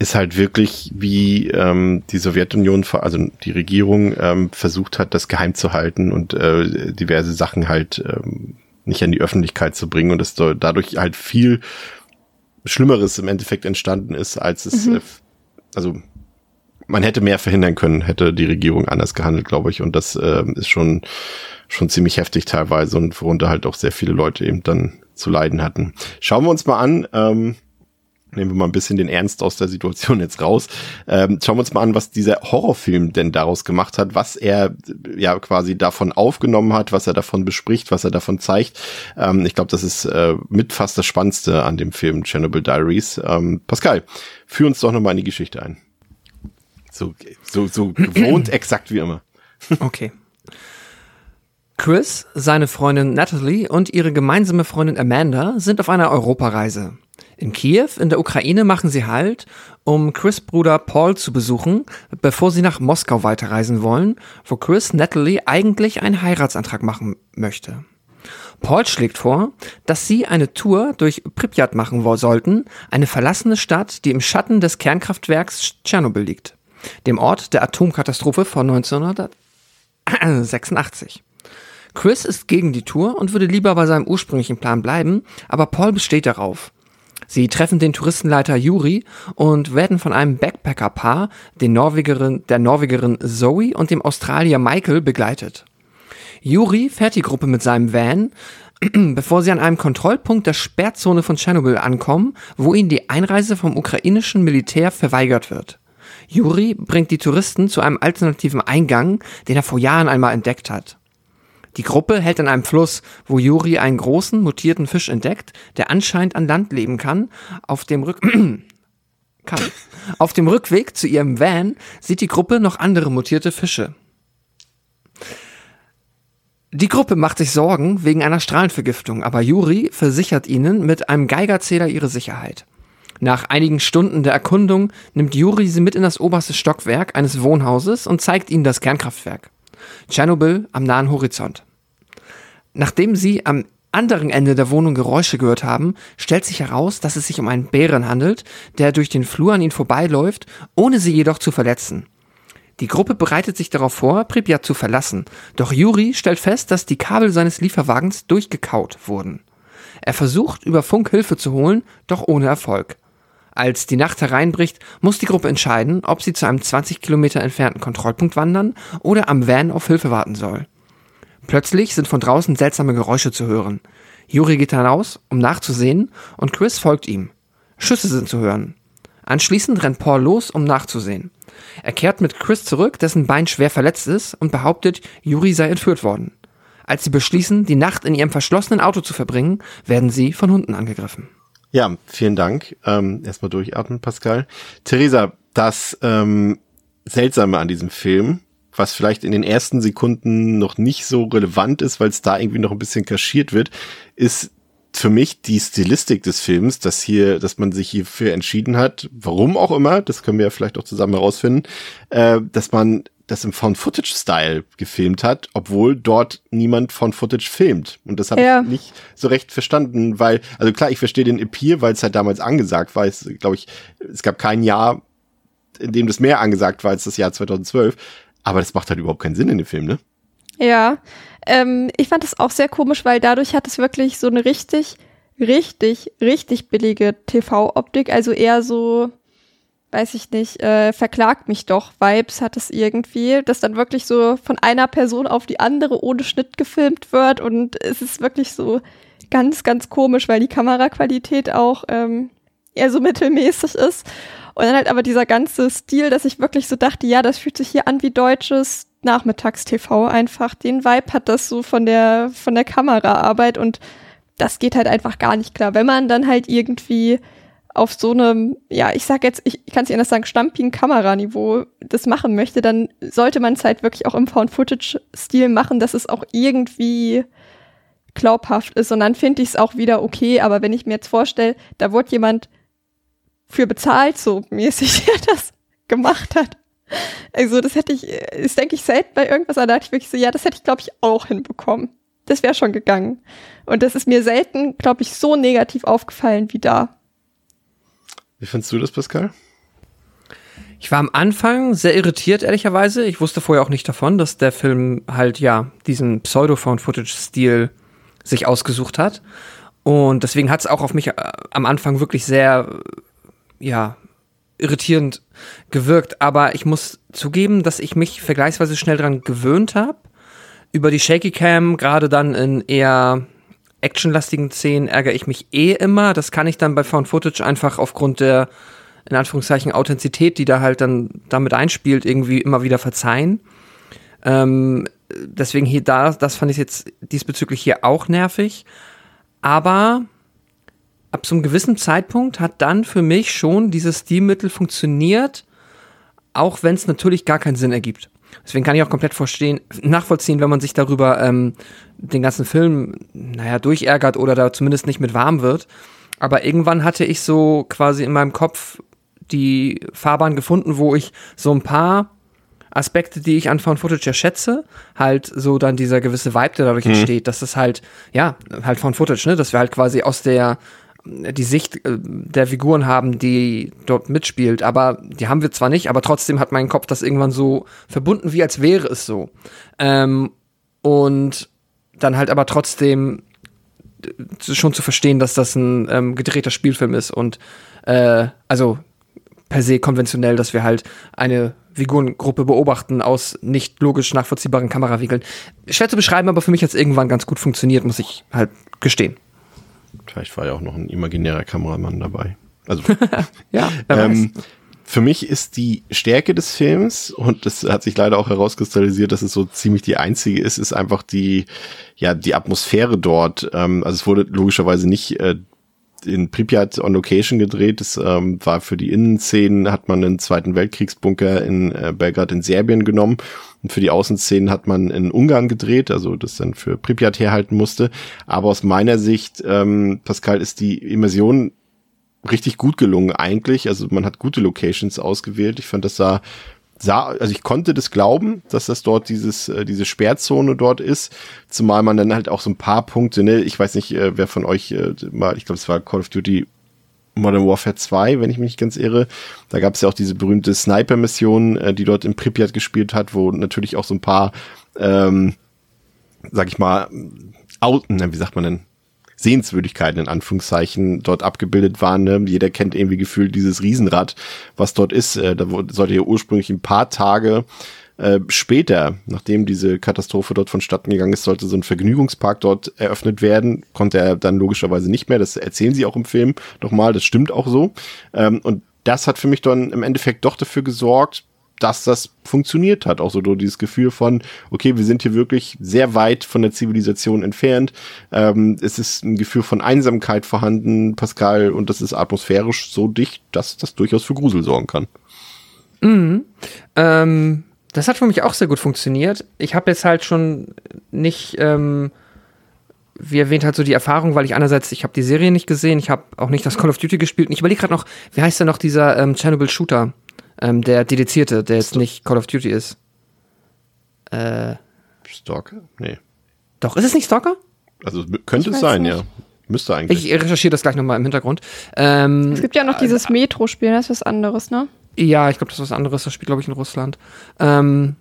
ist halt wirklich, wie ähm, die Sowjetunion, also die Regierung ähm, versucht hat, das geheim zu halten und äh, diverse Sachen halt ähm, nicht an die Öffentlichkeit zu bringen und es dadurch halt viel Schlimmeres im Endeffekt entstanden ist, als es, mhm. äh, also man hätte mehr verhindern können, hätte die Regierung anders gehandelt, glaube ich. Und das äh, ist schon, schon ziemlich heftig teilweise und worunter halt auch sehr viele Leute eben dann zu leiden hatten. Schauen wir uns mal an. Ähm, nehmen wir mal ein bisschen den Ernst aus der Situation jetzt raus. Ähm, schauen wir uns mal an, was dieser Horrorfilm denn daraus gemacht hat, was er ja quasi davon aufgenommen hat, was er davon bespricht, was er davon zeigt. Ähm, ich glaube, das ist äh, mit fast das Spannendste an dem Film Chernobyl Diaries. Ähm, Pascal, führ uns doch nochmal in die Geschichte ein. So, so, so gewohnt exakt wie immer. Okay. Chris, seine Freundin Natalie und ihre gemeinsame Freundin Amanda sind auf einer Europareise. In Kiew in der Ukraine machen sie Halt, um Chris Bruder Paul zu besuchen, bevor sie nach Moskau weiterreisen wollen, wo Chris Natalie eigentlich einen Heiratsantrag machen möchte. Paul schlägt vor, dass sie eine Tour durch Pripyat machen sollten, eine verlassene Stadt, die im Schatten des Kernkraftwerks Tschernobyl liegt dem Ort der Atomkatastrophe von 1986. Chris ist gegen die Tour und würde lieber bei seinem ursprünglichen Plan bleiben, aber Paul besteht darauf. Sie treffen den Touristenleiter Yuri und werden von einem Backpacker-Paar, den Norwegerin, der Norwegerin Zoe und dem Australier Michael begleitet. Yuri fährt die Gruppe mit seinem Van, bevor sie an einem Kontrollpunkt der Sperrzone von Tschernobyl ankommen, wo ihnen die Einreise vom ukrainischen Militär verweigert wird. Juri bringt die Touristen zu einem alternativen Eingang, den er vor Jahren einmal entdeckt hat. Die Gruppe hält an einem Fluss, wo Juri einen großen, mutierten Fisch entdeckt, der anscheinend an Land leben kann. Auf dem, Rück kann. Auf dem Rückweg zu ihrem Van sieht die Gruppe noch andere mutierte Fische. Die Gruppe macht sich Sorgen wegen einer Strahlenvergiftung, aber Juri versichert ihnen mit einem Geigerzähler ihre Sicherheit. Nach einigen Stunden der Erkundung nimmt Juri sie mit in das oberste Stockwerk eines Wohnhauses und zeigt ihnen das Kernkraftwerk. Tschernobyl am nahen Horizont. Nachdem sie am anderen Ende der Wohnung Geräusche gehört haben, stellt sich heraus, dass es sich um einen Bären handelt, der durch den Flur an ihnen vorbeiläuft, ohne sie jedoch zu verletzen. Die Gruppe bereitet sich darauf vor, Pripyat zu verlassen, doch Juri stellt fest, dass die Kabel seines Lieferwagens durchgekaut wurden. Er versucht, über Funk Hilfe zu holen, doch ohne Erfolg. Als die Nacht hereinbricht, muss die Gruppe entscheiden, ob sie zu einem 20 Kilometer entfernten Kontrollpunkt wandern oder am Van auf Hilfe warten soll. Plötzlich sind von draußen seltsame Geräusche zu hören. Juri geht hinaus, um nachzusehen, und Chris folgt ihm. Schüsse sind zu hören. Anschließend rennt Paul los, um nachzusehen. Er kehrt mit Chris zurück, dessen Bein schwer verletzt ist, und behauptet, Juri sei entführt worden. Als sie beschließen, die Nacht in ihrem verschlossenen Auto zu verbringen, werden sie von Hunden angegriffen. Ja, vielen Dank. Ähm, erstmal durchatmen, Pascal. Theresa, das ähm, Seltsame an diesem Film, was vielleicht in den ersten Sekunden noch nicht so relevant ist, weil es da irgendwie noch ein bisschen kaschiert wird, ist für mich die Stilistik des Films, dass hier, dass man sich hierfür entschieden hat, warum auch immer, das können wir ja vielleicht auch zusammen herausfinden, äh, dass man das im Found-Footage-Style gefilmt hat, obwohl dort niemand Found-Footage filmt. Und das habe Ja. ich nicht so recht verstanden, weil, also klar, ich verstehe den Appeal, weil es halt damals angesagt war. Es, glaube ich, es gab kein Jahr, in dem das mehr angesagt war als das Jahr 2012. Aber das macht halt überhaupt keinen Sinn in dem Film, ne? Ja, ähm, ich fand das auch sehr komisch, weil dadurch hat es wirklich so eine richtig, richtig, richtig billige TV-Optik. Also eher so, weiß ich nicht, äh, verklagt mich doch Vibes hat es irgendwie, dass dann wirklich so von einer Person auf die andere ohne Schnitt gefilmt wird und es ist wirklich so ganz, ganz komisch, weil die Kameraqualität auch ähm, eher so mittelmäßig ist. Und dann halt aber dieser ganze Stil, dass ich wirklich so dachte, ja, das fühlt sich hier an wie deutsches Nachmittagstv einfach. Den Vibe hat das so von der, von der Kameraarbeit und das geht halt einfach gar nicht klar. Wenn man dann halt irgendwie auf so einem, ja, ich sag jetzt, ich kann es nicht anders sagen, stampigen Kameraniveau das machen möchte, dann sollte man es halt wirklich auch im Found-Footage-Stil machen, dass es auch irgendwie glaubhaft ist. Und dann finde ich es auch wieder okay. Aber wenn ich mir jetzt vorstelle, da wurde jemand für bezahlt, so mäßig, der das gemacht hat. Also das hätte ich, das denke ich selten bei irgendwas, aber da dachte ich wirklich so, ja, das hätte ich, glaube ich, auch hinbekommen. Das wäre schon gegangen. Und das ist mir selten, glaube ich, so negativ aufgefallen wie da. Wie findest du das, Pascal? Ich war am Anfang sehr irritiert, ehrlicherweise. Ich wusste vorher auch nicht davon, dass der Film halt, ja, diesen Pseudo-Found-Footage-Stil sich ausgesucht hat. Und deswegen hat es auch auf mich äh, am Anfang wirklich sehr, ja, irritierend gewirkt. Aber ich muss zugeben, dass ich mich vergleichsweise schnell dran gewöhnt habe. Über die Shaky Cam, gerade dann in eher actionlastigen Szenen, ärgere ich mich eh immer. Das kann ich dann bei Found Footage einfach aufgrund der, in Anführungszeichen, Authentizität, die da halt dann damit einspielt, irgendwie immer wieder verzeihen. Ähm, deswegen hier da, das fand ich jetzt diesbezüglich hier auch nervig. Aber ab so einem gewissen Zeitpunkt hat dann für mich schon dieses Stilmittel funktioniert, auch wenn es natürlich gar keinen Sinn ergibt. Deswegen kann ich auch komplett verstehen, nachvollziehen, wenn man sich darüber ähm, den ganzen Film, naja, durchärgert oder da zumindest nicht mit warm wird. Aber irgendwann hatte ich so quasi in meinem Kopf die Fahrbahn gefunden, wo ich so ein paar Aspekte, die ich an Found Footage ja schätze, halt so dann dieser gewisse Vibe, der dadurch entsteht, dass das halt, ja, halt Found Footage, ne, dass wir halt quasi aus der, die Sicht äh, der Figuren haben, die dort mitspielt, aber die haben wir zwar nicht, aber trotzdem hat mein Kopf das irgendwann so verbunden, wie als wäre es so. Ähm, und dann halt aber trotzdem äh, schon zu verstehen, dass das ein ähm, gedrehter Spielfilm ist und äh, also per se konventionell, dass wir halt eine Figurengruppe beobachten aus nicht logisch nachvollziehbaren Kamerawinkeln. Schwer zu beschreiben, aber für mich hat es irgendwann ganz gut funktioniert, muss ich halt gestehen. Vielleicht war ja auch noch ein imaginärer Kameramann dabei. Also Ja, ähm, für mich ist die Stärke des Films, und das hat sich leider auch herauskristallisiert, dass es so ziemlich die einzige ist, ist einfach die, ja, die Atmosphäre dort. Ähm, also es wurde logischerweise nicht äh, in Pripyat on Location gedreht. Das ähm, war für die Innenszenen, hat man einen Zweiten Weltkriegsbunker in äh, Belgrad in Serbien genommen. Und für die Außenszenen hat man in Ungarn gedreht, also das dann für Pripyat herhalten musste. Aber aus meiner Sicht, ähm, Pascal, ist die Immersion richtig gut gelungen eigentlich. Also man hat gute Locations ausgewählt. Ich fand das sah, sah, also ich konnte das glauben, dass das dort dieses, äh, diese Sperrzone dort ist. Zumal man dann halt auch so ein paar Punkte, ne, ich weiß nicht, äh, wer von euch äh, mal, ich glaube, es war Call of Duty Modern Warfare 2, wenn ich mich nicht ganz irre. Da gab es ja auch diese berühmte Sniper-Mission, äh, die dort in Pripyat gespielt hat, wo natürlich auch so ein paar, ähm, sag ich mal, out, ne, wie sagt man denn, Sehenswürdigkeiten in Anführungszeichen dort abgebildet waren. Ne? Jeder kennt irgendwie gefühlt dieses Riesenrad, was dort ist. Äh, da sollte ja ursprünglich ein paar Tage äh, später, nachdem diese Katastrophe dort vonstatten gegangen ist, sollte so ein Vergnügungspark dort eröffnet werden. Konnte er dann logischerweise nicht mehr. Das erzählen sie auch im Film nochmal. Das stimmt auch so. Ähm, und das hat für mich dann im Endeffekt doch dafür gesorgt, dass das funktioniert hat. Auch so dieses Gefühl von, okay, wir sind hier wirklich sehr weit von der Zivilisation entfernt. Ähm, es ist ein Gefühl von Einsamkeit vorhanden, Pascal, und das ist atmosphärisch so dicht, dass das durchaus für Grusel sorgen kann. Ähm, das hat für mich auch sehr gut funktioniert. Ich habe jetzt halt schon nicht ähm, wie erwähnt, halt so die Erfahrung, weil ich einerseits, ich habe die Serie nicht gesehen, ich habe auch nicht das Call of Duty gespielt und ich überlege gerade noch, wie heißt denn noch dieser ähm, Chernobyl-Shooter, ähm, der dedizierte, der jetzt nicht Call of Duty ist? Äh, Stalker? Nee. doch, ist es nicht Stalker? Also könnte es sein, nicht. ja. Müsste eigentlich. Ich recherchiere das gleich nochmal im Hintergrund. Ähm, Es gibt ja noch dieses Metro-Spiel, das ist was anderes, ne? Ja, ich glaube, das ist was anderes. Das spielt, glaube ich, in Russland. Ähm,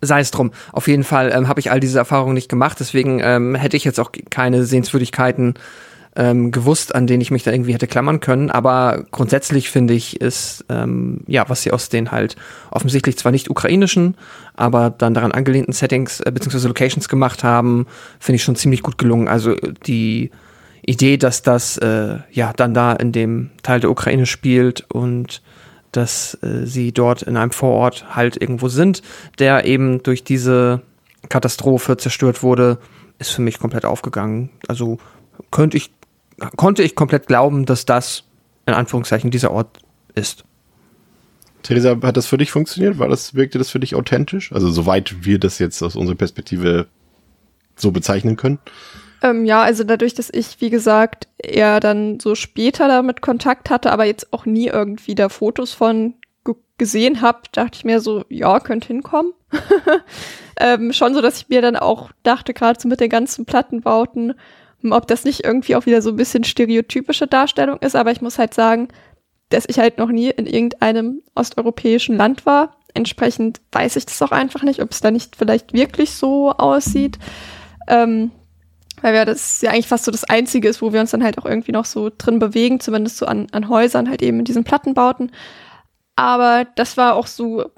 sei es drum. Auf jeden Fall ähm, habe ich all diese Erfahrungen nicht gemacht. Deswegen ähm, hätte ich jetzt auch keine Sehenswürdigkeiten ähm, gewusst, an denen ich mich da irgendwie hätte klammern können. Aber grundsätzlich finde ich, ist, ähm, ja, was sie aus den halt offensichtlich zwar nicht ukrainischen, aber dann daran angelehnten Settings äh, bzw. Locations gemacht haben, finde ich schon ziemlich gut gelungen. Also die Idee, dass das äh, ja dann da in dem Teil der Ukraine spielt und dass äh, sie dort in einem Vorort halt irgendwo sind, der eben durch diese Katastrophe zerstört wurde, ist für mich komplett aufgegangen. Also könnte ich, konnte ich komplett glauben, dass das in Anführungszeichen dieser Ort ist. Theresa, hat das für dich funktioniert? War das, wirkte das für dich authentisch? Also soweit wir das jetzt aus unserer Perspektive so bezeichnen können? Ähm, ja, also dadurch, dass ich, wie gesagt, eher dann so später damit Kontakt hatte, aber jetzt auch nie irgendwie da Fotos von ge gesehen habe, dachte ich mir so, ja, könnte hinkommen. ähm, schon so, dass ich mir dann auch dachte, gerade so mit den ganzen Plattenbauten, hm, ob das nicht irgendwie auch wieder so ein bisschen stereotypische Darstellung ist, aber ich muss halt sagen, dass ich halt noch nie in irgendeinem osteuropäischen Land war. Entsprechend weiß ich das auch einfach nicht, ob es da nicht vielleicht wirklich so aussieht. Ähm, weil wir das ja eigentlich fast so das Einzige ist, wo wir uns dann halt auch irgendwie noch so drin bewegen, zumindest so an, an Häusern, halt eben in diesen Plattenbauten. Aber das war auch so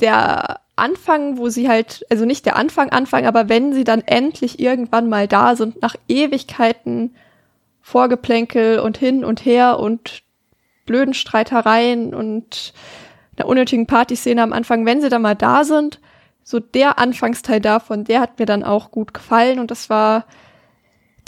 der Anfang, wo sie halt, also nicht der Anfang, Anfang, aber wenn sie dann endlich irgendwann mal da sind, nach Ewigkeiten Vorgeplänkel und hin und her und blöden Streitereien und einer unnötigen Partyszene am Anfang, wenn sie dann mal da sind, so der Anfangsteil davon, der hat mir dann auch gut gefallen und das war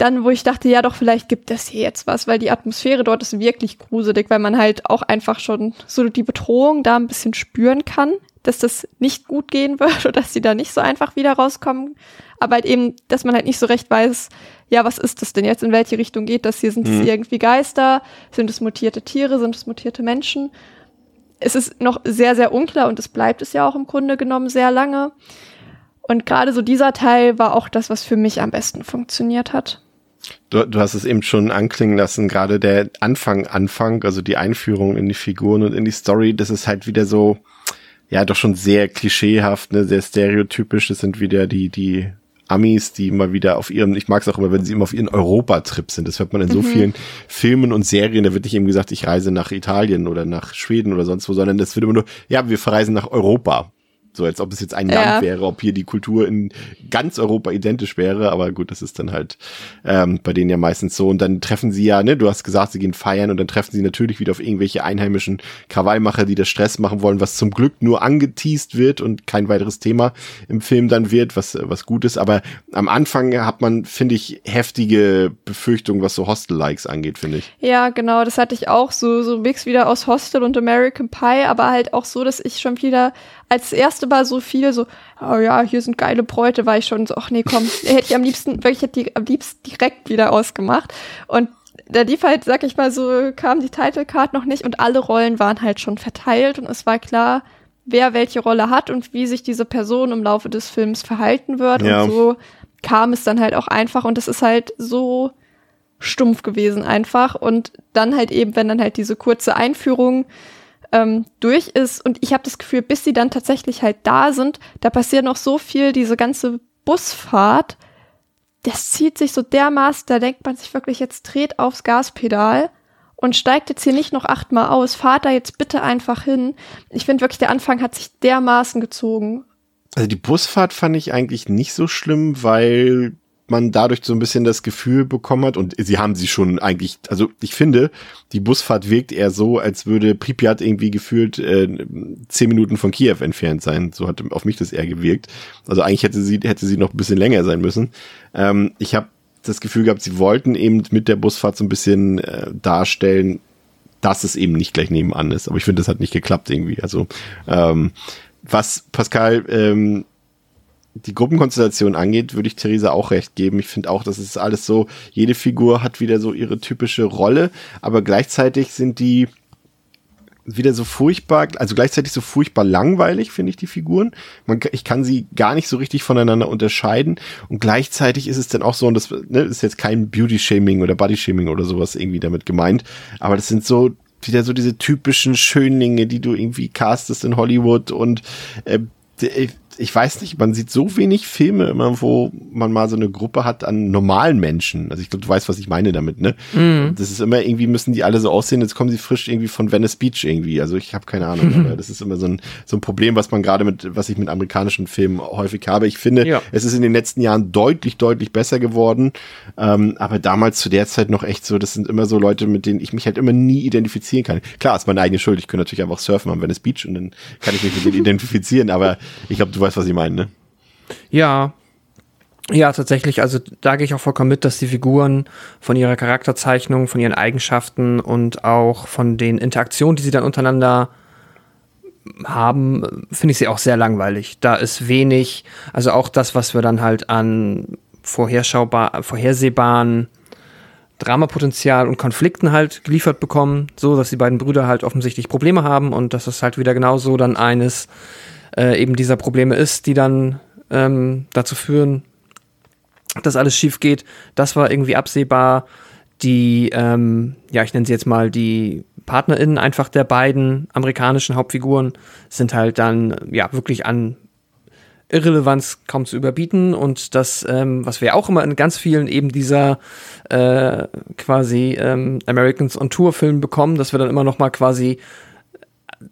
dann, wo ich dachte, ja doch, vielleicht gibt es hier jetzt was, weil die Atmosphäre dort ist wirklich gruselig, weil man halt auch einfach schon so die Bedrohung da ein bisschen spüren kann, dass das nicht gut gehen wird oder dass sie da nicht so einfach wieder rauskommen. Aber halt eben, dass man halt nicht so recht weiß, ja, was ist das denn jetzt, in welche Richtung geht das hier? Sind es Mhm. irgendwie Geister? Sind es mutierte Tiere? Sind es mutierte Menschen? Es ist noch sehr, sehr unklar und es bleibt es ja auch im Grunde genommen sehr lange. Und gerade so dieser Teil war auch das, was für mich am besten funktioniert hat. Du, du hast es eben schon anklingen lassen, gerade der Anfang, Anfang, also die Einführung in die Figuren und in die Story, das ist halt wieder so, ja, doch schon sehr klischeehaft, ne, sehr stereotypisch. Das sind wieder die, die Amis, die immer wieder auf ihren, ich mag es auch immer, wenn sie immer auf ihren Europatrip sind. Das hört man in so vielen Filmen und Serien. Da wird nicht eben gesagt, ich reise nach Italien oder nach Schweden oder sonst wo, sondern das wird immer nur, ja, wir verreisen nach Europa. So, als ob es jetzt ein Ja. Land wäre, ob hier die Kultur in ganz Europa identisch wäre, aber gut, das ist dann halt ähm, bei denen ja meistens so. Und dann treffen sie ja, ne, du hast gesagt, sie gehen feiern und dann treffen sie natürlich wieder auf irgendwelche einheimischen Krawallmacher, die das Stress machen wollen, was zum Glück nur angeteased wird und kein weiteres Thema im Film dann wird, was, was gut ist. Aber am Anfang hat man, finde ich, heftige Befürchtungen, was so Hostel-Likes angeht, finde ich. Ja, genau, das hatte ich auch so, so ein Mix wieder aus Hostel und American Pie, aber halt auch so, dass ich schon wieder als erste Mal so viel so, oh ja, hier sind geile Bräute, war ich schon so, ach nee, komm, hätte ich am liebsten, wirklich hätte ich am liebsten direkt wieder ausgemacht. Und da lief halt, sag ich mal so, kam die Title Card noch nicht und alle Rollen waren halt schon verteilt und es war klar, wer welche Rolle hat und wie sich diese Person im Laufe des Films verhalten wird. Ja. Und so kam es dann halt auch einfach und es ist halt so stumpf gewesen einfach. Und dann halt eben, wenn dann halt diese kurze Einführung ähm, durch ist und ich habe das Gefühl, bis sie dann tatsächlich halt da sind, da passiert noch so viel, diese ganze Busfahrt, das zieht sich so dermaßen, da denkt man sich wirklich, jetzt dreht aufs Gaspedal und steigt jetzt hier nicht noch achtmal aus, fahrt da jetzt bitte einfach hin. Ich finde wirklich, der Anfang hat sich dermaßen gezogen. Also die Busfahrt fand ich eigentlich nicht so schlimm, weil man dadurch so ein bisschen das Gefühl bekommen hat, und sie haben sie schon eigentlich, also ich finde, die Busfahrt wirkt eher so, als würde Pripyat irgendwie gefühlt äh, zehn Minuten von Kiew entfernt sein. So hat auf mich das eher gewirkt. Also eigentlich hätte sie, hätte sie noch ein bisschen länger sein müssen. Ähm, ich habe das Gefühl gehabt, sie wollten eben mit der Busfahrt so ein bisschen äh, darstellen, dass es eben nicht gleich nebenan ist. Aber ich finde, das hat nicht geklappt irgendwie. Also ähm, was Pascal ähm, die Gruppenkonstellation angeht, würde ich Theresa auch recht geben. Ich finde auch, das ist alles so, jede Figur hat wieder so ihre typische Rolle, aber gleichzeitig sind die wieder so furchtbar, also gleichzeitig so furchtbar langweilig, finde ich, die Figuren. Man, ich kann sie gar nicht so richtig voneinander unterscheiden. Und gleichzeitig ist es dann auch so, und das ne, ist jetzt kein Beauty-Shaming oder Body-Shaming oder sowas irgendwie damit gemeint, aber das sind so wieder so diese typischen Schönlinge, die du irgendwie castest in Hollywood und äh, ich weiß nicht, man sieht so wenig Filme immer, wo man mal so eine Gruppe hat an normalen Menschen. Also ich glaube, du weißt, was ich meine damit, ne? Mhm. Das ist immer irgendwie, müssen die alle so aussehen, jetzt kommen sie frisch irgendwie von Venice Beach irgendwie. Also ich habe keine Ahnung, das ist immer so ein, so ein Problem, was man gerade mit, was ich mit amerikanischen Filmen häufig habe. Ich finde, ja. es ist in den letzten Jahren deutlich, deutlich besser geworden. Ähm, aber damals zu der Zeit noch echt so, das sind immer so Leute, mit denen ich mich halt immer nie identifizieren kann. Klar, ist meine eigene Schuld. Ich könnte natürlich einfach surfen am Venice Beach und dann kann ich mich mit denen identifizieren, aber ich glaube, du weißt, was ich meine, ne? Ja. Ja, tatsächlich. Also da gehe ich auch vollkommen mit, dass die Figuren von ihrer Charakterzeichnung, von ihren Eigenschaften und auch von den Interaktionen, die sie dann untereinander haben, finde ich sie auch sehr langweilig. Da ist wenig, also auch das, was wir dann halt an vorherschaubar, vorhersehbaren Dramapotenzial und Konflikten halt geliefert bekommen, so dass die beiden Brüder halt offensichtlich Probleme haben und dass es halt wieder genauso dann eines äh, eben dieser Probleme ist, die dann ähm, dazu führen, dass alles schief geht. Das war irgendwie absehbar. Die, ähm, ja, ich nenne sie jetzt mal die PartnerInnen einfach der beiden amerikanischen Hauptfiguren sind halt dann ja wirklich an Irrelevanz kaum zu überbieten und das, ähm, was wir auch immer in ganz vielen eben dieser äh, quasi ähm, Americans on Tour Filmen bekommen, dass wir dann immer noch mal quasi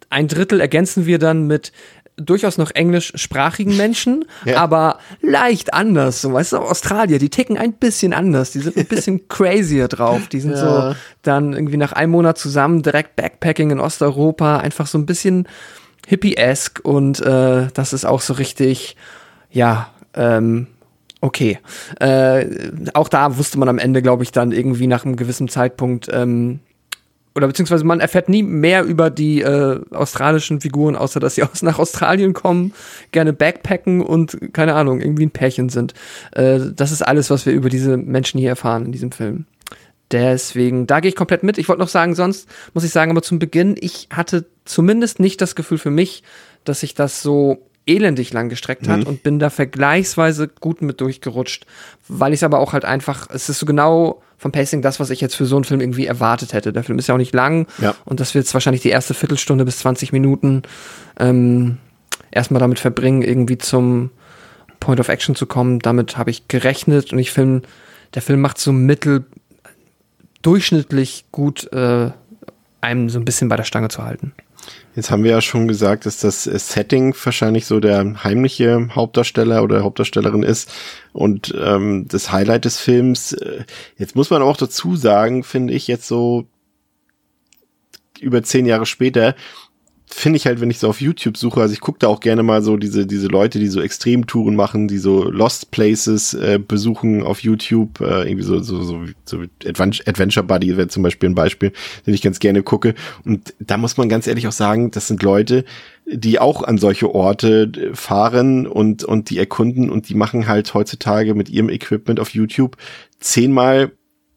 ein Drittel ergänzen wir dann mit durchaus noch englischsprachigen Menschen, ja. aber leicht anders. So, weißt du, Australier, die ticken ein bisschen anders. Die sind ein bisschen crazier drauf. Die sind ja. so dann irgendwie nach einem Monat zusammen direkt Backpacking in Osteuropa, einfach so ein bisschen hippie-esque und äh, das ist auch so richtig, ja, ähm, okay. Äh, auch da wusste man am Ende, glaube ich, dann irgendwie nach einem gewissen Zeitpunkt, ähm, oder beziehungsweise man erfährt nie mehr über die äh, australischen Figuren, außer dass sie aus, nach Australien kommen, gerne backpacken und keine Ahnung, irgendwie ein Pärchen sind. Äh, das ist alles, was wir über diese Menschen hier erfahren in diesem Film. Deswegen, da gehe ich komplett mit. Ich wollte noch sagen, sonst muss ich sagen, aber zum Beginn, ich hatte zumindest nicht das Gefühl für mich, dass sich das so elendig lang gestreckt hat mhm. und bin da vergleichsweise gut mit durchgerutscht, weil ich es aber auch halt einfach, es ist so genau vom Pacing das, was ich jetzt für so einen Film irgendwie erwartet hätte. Der Film ist ja auch nicht lang ja. und das wird jetzt wahrscheinlich die erste Viertelstunde bis 20 Minuten ähm, erstmal damit verbringen, irgendwie zum Point of Action zu kommen. Damit habe ich gerechnet und ich finde, der Film macht so mittel durchschnittlich gut, äh, einem so ein bisschen bei der Stange zu halten. Jetzt haben wir ja schon gesagt, dass das Setting wahrscheinlich so der heimliche Hauptdarsteller oder Hauptdarstellerin ist und ähm, das Highlight des Films. Äh, jetzt muss man auch dazu sagen, finde ich jetzt so über zehn Jahre später, finde ich halt, wenn ich so auf YouTube suche, also ich gucke da auch gerne mal so diese, diese Leute, die so Extremtouren machen, die so Lost Places äh, besuchen auf YouTube, äh, irgendwie so, so, so, so Adventure Buddy wäre zum Beispiel ein Beispiel, den ich ganz gerne gucke. Und da muss man ganz ehrlich auch sagen, das sind Leute, die auch an solche Orte äh, fahren und, und die erkunden und die machen halt heutzutage mit ihrem Equipment auf YouTube zehnmal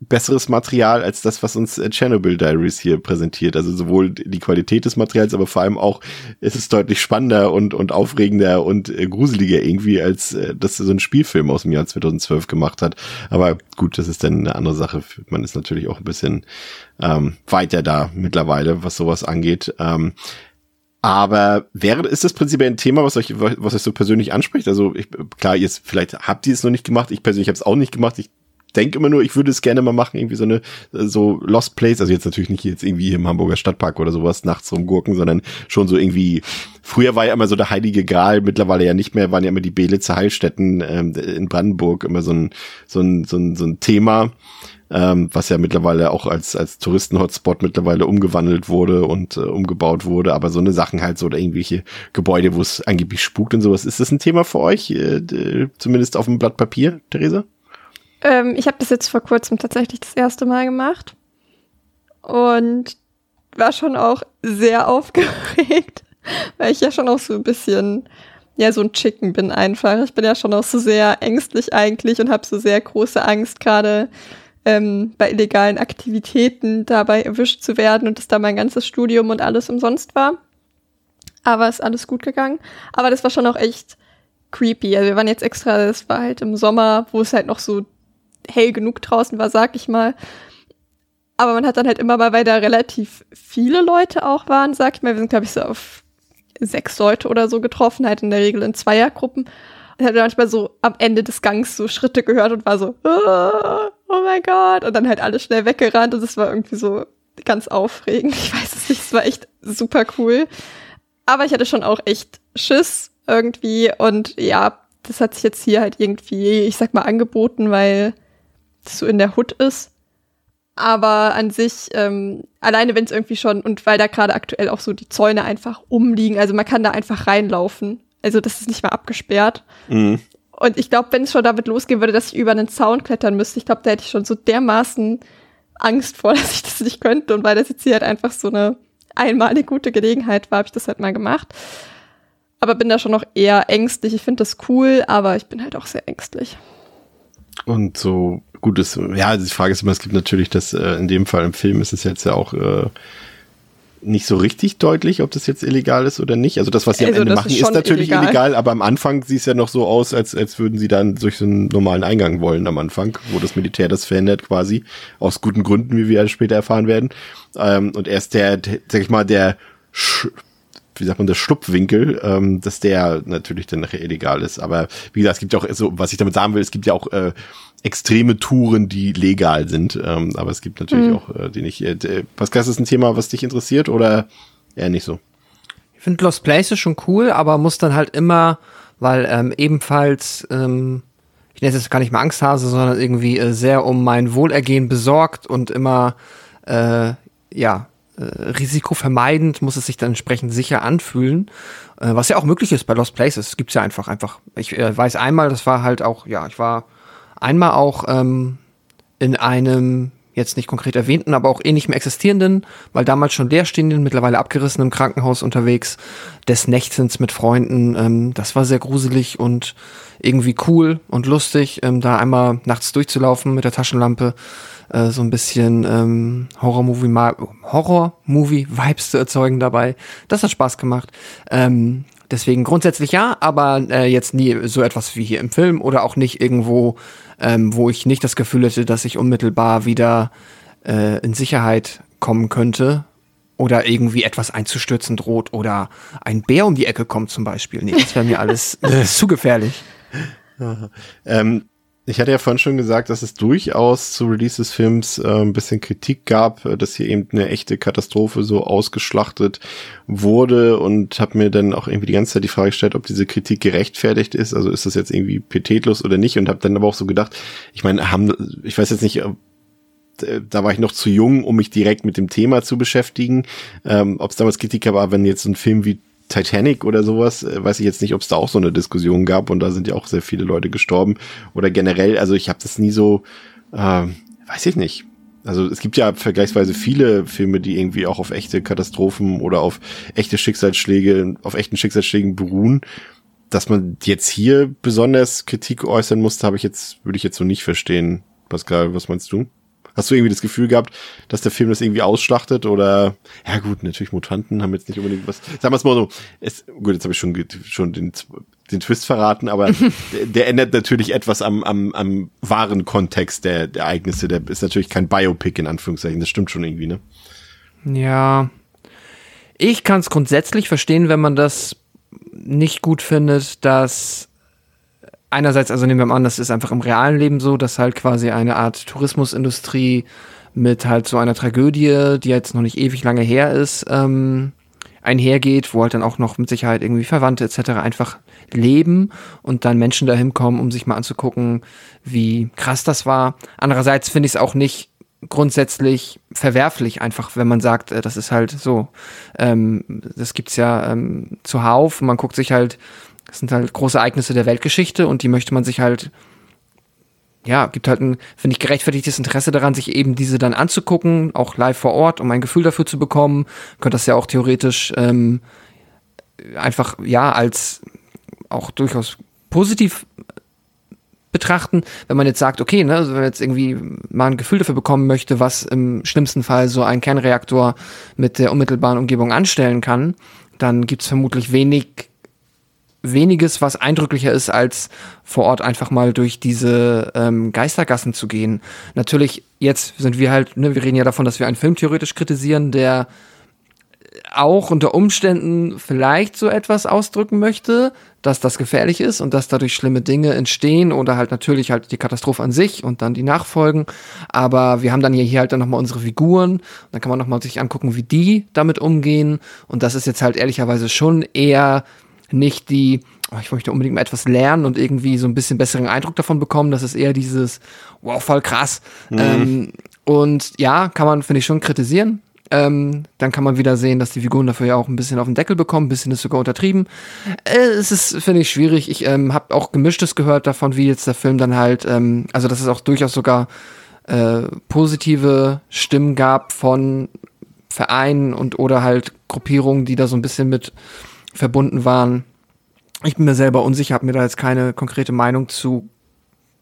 besseres Material als das, was uns äh, Chernobyl Diaries hier präsentiert. Also sowohl die Qualität des Materials, aber vor allem auch ist es deutlich spannender und, und aufregender und äh, gruseliger irgendwie, als äh, das so ein Spielfilm aus dem Jahr 2012 gemacht hat. Aber gut, das ist dann eine andere Sache. Man ist natürlich auch ein bisschen ähm, weiter da mittlerweile, was sowas angeht. Ähm, aber wäre, ist das prinzipiell ein Thema, was euch, was euch so persönlich anspricht? Also ich, klar, ihr vielleicht habt ihr es noch nicht gemacht. Ich persönlich habe es auch nicht gemacht. Ich denke immer nur, ich würde es gerne mal machen, irgendwie so eine so Lost Place, also jetzt natürlich nicht jetzt irgendwie im Hamburger Stadtpark oder sowas nachts rumgurken, sondern schon so irgendwie. Früher war ja immer so der heilige Gral, mittlerweile ja nicht mehr, waren ja immer die Belitzer Heilstätten ähm, in Brandenburg immer so ein so ein so ein, so ein Thema. Ähm, was ja mittlerweile auch als, als Touristen-Hotspot mittlerweile umgewandelt wurde und äh, umgebaut wurde, aber so eine Sachen halt so oder irgendwelche Gebäude, wo es angeblich spukt und sowas. Ist das ein Thema für euch, äh, zumindest auf dem Blatt Papier, Theresa? Ähm, ich habe das jetzt vor kurzem tatsächlich das erste Mal gemacht und war schon auch sehr aufgeregt, weil ich ja schon auch so ein bisschen ja so ein Chicken bin einfach. Ich bin ja schon auch so sehr ängstlich eigentlich und habe so sehr große Angst, gerade ähm, bei illegalen Aktivitäten dabei erwischt zu werden und dass da mein ganzes Studium und alles umsonst war. Aber ist alles gut gegangen. Aber das war schon auch echt creepy. Also wir waren jetzt extra, es war halt im Sommer, wo es halt noch so hell genug draußen war, sag ich mal. Aber man hat dann halt immer mal, weil da relativ viele Leute auch waren, sag ich mal, wir sind glaube ich so auf sechs Leute oder so getroffen, halt in der Regel in Zweiergruppen. Und hat manchmal so am Ende des Gangs so Schritte gehört und war so, oh, oh mein Gott. Und dann halt alle schnell weggerannt und es war irgendwie so ganz aufregend. Ich weiß es nicht, es war echt super cool. Aber ich hatte schon auch echt Schiss irgendwie und ja, das hat sich jetzt hier halt irgendwie, ich sag mal, angeboten, weil so in der Hut ist. Aber an sich, ähm, alleine wenn es irgendwie schon, und weil da gerade aktuell auch so die Zäune einfach umliegen, also man kann da einfach reinlaufen. Also das ist nicht mal abgesperrt. Mhm. Und ich glaube, wenn es schon damit losgehen würde, dass ich über einen Zaun klettern müsste, ich glaube, da hätte ich schon so dermaßen Angst vor, dass ich das nicht könnte. Und weil das jetzt hier halt einfach so eine einmal eine gute Gelegenheit war, habe ich das halt mal gemacht. Aber bin da schon noch eher ängstlich. Ich finde das cool, aber ich bin halt auch sehr ängstlich. Und so gut ist, ja, also die Frage ist immer, es gibt natürlich das, äh, in dem Fall im Film ist es jetzt ja auch äh, nicht so richtig deutlich, ob das jetzt illegal ist oder nicht. Also das, was sie also am Ende machen, ist, ist natürlich illegal. illegal. aber am Anfang sieht es ja noch so aus, als, als würden sie dann durch so einen normalen Eingang wollen am Anfang, wo das Militär das verhindert quasi, aus guten Gründen, wie wir später erfahren werden. Ähm, und erst der, der, sag ich mal, der wie sagt man, der Schlupfwinkel, ähm, dass der natürlich dann nachher illegal ist. Aber wie gesagt, es gibt ja auch, so, was ich damit sagen will, es gibt ja auch äh, extreme Touren, die legal sind. Ähm, aber es gibt natürlich mhm. auch, äh, die nicht. Äh, Pascal, ist das ein Thema, was dich interessiert oder eher nicht so? Ich finde Lost Place schon cool, aber muss dann halt immer, weil ähm, ebenfalls, ähm, ich nenne es jetzt gar nicht mehr Angsthase, sondern irgendwie äh, sehr um mein Wohlergehen besorgt und immer, äh, ja, äh, risikovermeidend muss es sich dann entsprechend sicher anfühlen, äh, was ja auch möglich ist bei Lost Places. Es gibt's ja einfach, einfach. Ich äh, weiß einmal, das war halt auch, ja, ich war einmal auch ähm, in einem jetzt nicht konkret erwähnten, aber auch eh nicht mehr existierenden, weil damals schon leerstehenden, mittlerweile abgerissenen Krankenhaus unterwegs, des Nächtens mit Freunden. Ähm, das war sehr gruselig und irgendwie cool und lustig, ähm, da einmal nachts durchzulaufen mit der Taschenlampe, äh, so ein bisschen ähm, Horror-Movie Horror-Movie-Vibes zu erzeugen dabei. Das hat Spaß gemacht. Ähm, deswegen grundsätzlich ja, aber äh, jetzt nie so etwas wie hier im Film oder auch nicht irgendwo ähm, wo ich nicht das Gefühl hätte, dass ich unmittelbar wieder äh, in Sicherheit kommen könnte oder irgendwie etwas einzustürzen droht oder ein Bär um die Ecke kommt zum Beispiel. Nee, das wäre mir alles äh, zu gefährlich. ähm, ich hatte ja vorhin schon gesagt, dass es durchaus zu Release des Films äh, ein bisschen Kritik gab, äh, dass hier eben eine echte Katastrophe so ausgeschlachtet wurde und habe mir dann auch irgendwie die ganze Zeit die Frage gestellt, ob diese Kritik gerechtfertigt ist. Also ist das jetzt irgendwie pietätlos oder nicht? Und habe dann aber auch so gedacht, ich meine, haben, ich weiß jetzt nicht, äh, da war ich noch zu jung, um mich direkt mit dem Thema zu beschäftigen. Ähm, ob es damals Kritik war, wenn jetzt ein Film wie Titanic oder sowas, äh, weiß ich jetzt nicht, ob es da auch so eine Diskussion gab und da sind ja auch sehr viele Leute gestorben oder generell, also ich habe das nie so, äh, weiß ich nicht. Also es gibt ja vergleichsweise viele Filme, die irgendwie auch auf echte Katastrophen oder auf echte Schicksalsschläge, auf echten Schicksalsschlägen beruhen. Dass man jetzt hier besonders Kritik äußern musste, habe ich jetzt, würde ich jetzt so nicht verstehen. Pascal, was meinst du? Hast du irgendwie das Gefühl gehabt, dass der Film das irgendwie ausschlachtet oder ja gut, natürlich Mutanten haben jetzt nicht unbedingt was. Sagen wir es mal so, es, gut, jetzt habe ich schon schon den, den Twist verraten, aber der, der, ändert natürlich etwas am, am, am wahren Kontext der, der Ereignisse. Der ist natürlich kein Biopic in Anführungszeichen, das stimmt schon irgendwie, ne? Ja. Ich kann es grundsätzlich verstehen, wenn man das nicht gut findet, dass einerseits, also nehmen wir mal an, das ist einfach im realen Leben so, dass halt quasi eine Art Tourismusindustrie mit halt so einer Tragödie, die jetzt noch nicht ewig lange her ist, ähm, einhergeht, wo halt dann auch noch mit Sicherheit irgendwie Verwandte etc. einfach leben und dann Menschen dahin kommen, um sich mal anzugucken, wie krass das war. Andererseits finde ich es auch nicht grundsätzlich verwerflich, einfach wenn man sagt, äh, das ist halt so. Ähm, das gibt's ja ähm, zuhauf. Man guckt sich halt das sind halt große Ereignisse der Weltgeschichte und die möchte man sich halt, ja, gibt halt ein, finde ich, gerechtfertigtes Interesse daran, sich eben diese dann anzugucken, auch live vor Ort, um ein Gefühl dafür zu bekommen. Könnte das ja auch theoretisch ähm, einfach, ja, als auch durchaus positiv betrachten, wenn man jetzt sagt, okay, ne, also wenn man jetzt irgendwie mal ein Gefühl dafür bekommen möchte, was im schlimmsten Fall so ein Kernreaktor mit der unmittelbaren Umgebung anstellen kann, dann gibt's vermutlich wenig weniges, was eindrücklicher ist, als vor Ort einfach mal durch diese ähm, Geistergassen zu gehen. Natürlich, jetzt sind wir halt, ne, wir reden ja davon, dass wir einen Film theoretisch kritisieren, der auch unter Umständen vielleicht so etwas ausdrücken möchte, dass das gefährlich ist und dass dadurch schlimme Dinge entstehen oder halt natürlich halt die Katastrophe an sich und dann die Nachfolgen. Aber wir haben dann hier halt dann nochmal unsere Figuren. Dann kann man nochmal sich angucken, wie die damit umgehen. Und das ist jetzt halt ehrlicherweise schon eher nicht die, oh, ich möchte unbedingt mal etwas lernen und irgendwie so ein bisschen besseren Eindruck davon bekommen. Das ist eher dieses, wow, voll krass. Mhm. Ähm, und ja, kann man, finde ich, schon kritisieren. Ähm, dann kann man wieder sehen, dass die Figuren dafür ja auch ein bisschen auf den Deckel bekommen, ein bisschen ist sogar untertrieben. Äh, es ist, finde ich, schwierig. Ich ähm, habe auch Gemischtes gehört davon, wie jetzt der Film dann halt, ähm, also dass es auch durchaus sogar äh, positive Stimmen gab von Vereinen und oder halt Gruppierungen, die da so ein bisschen mit verbunden waren. Ich bin mir selber unsicher, habe mir da jetzt keine konkrete Meinung zu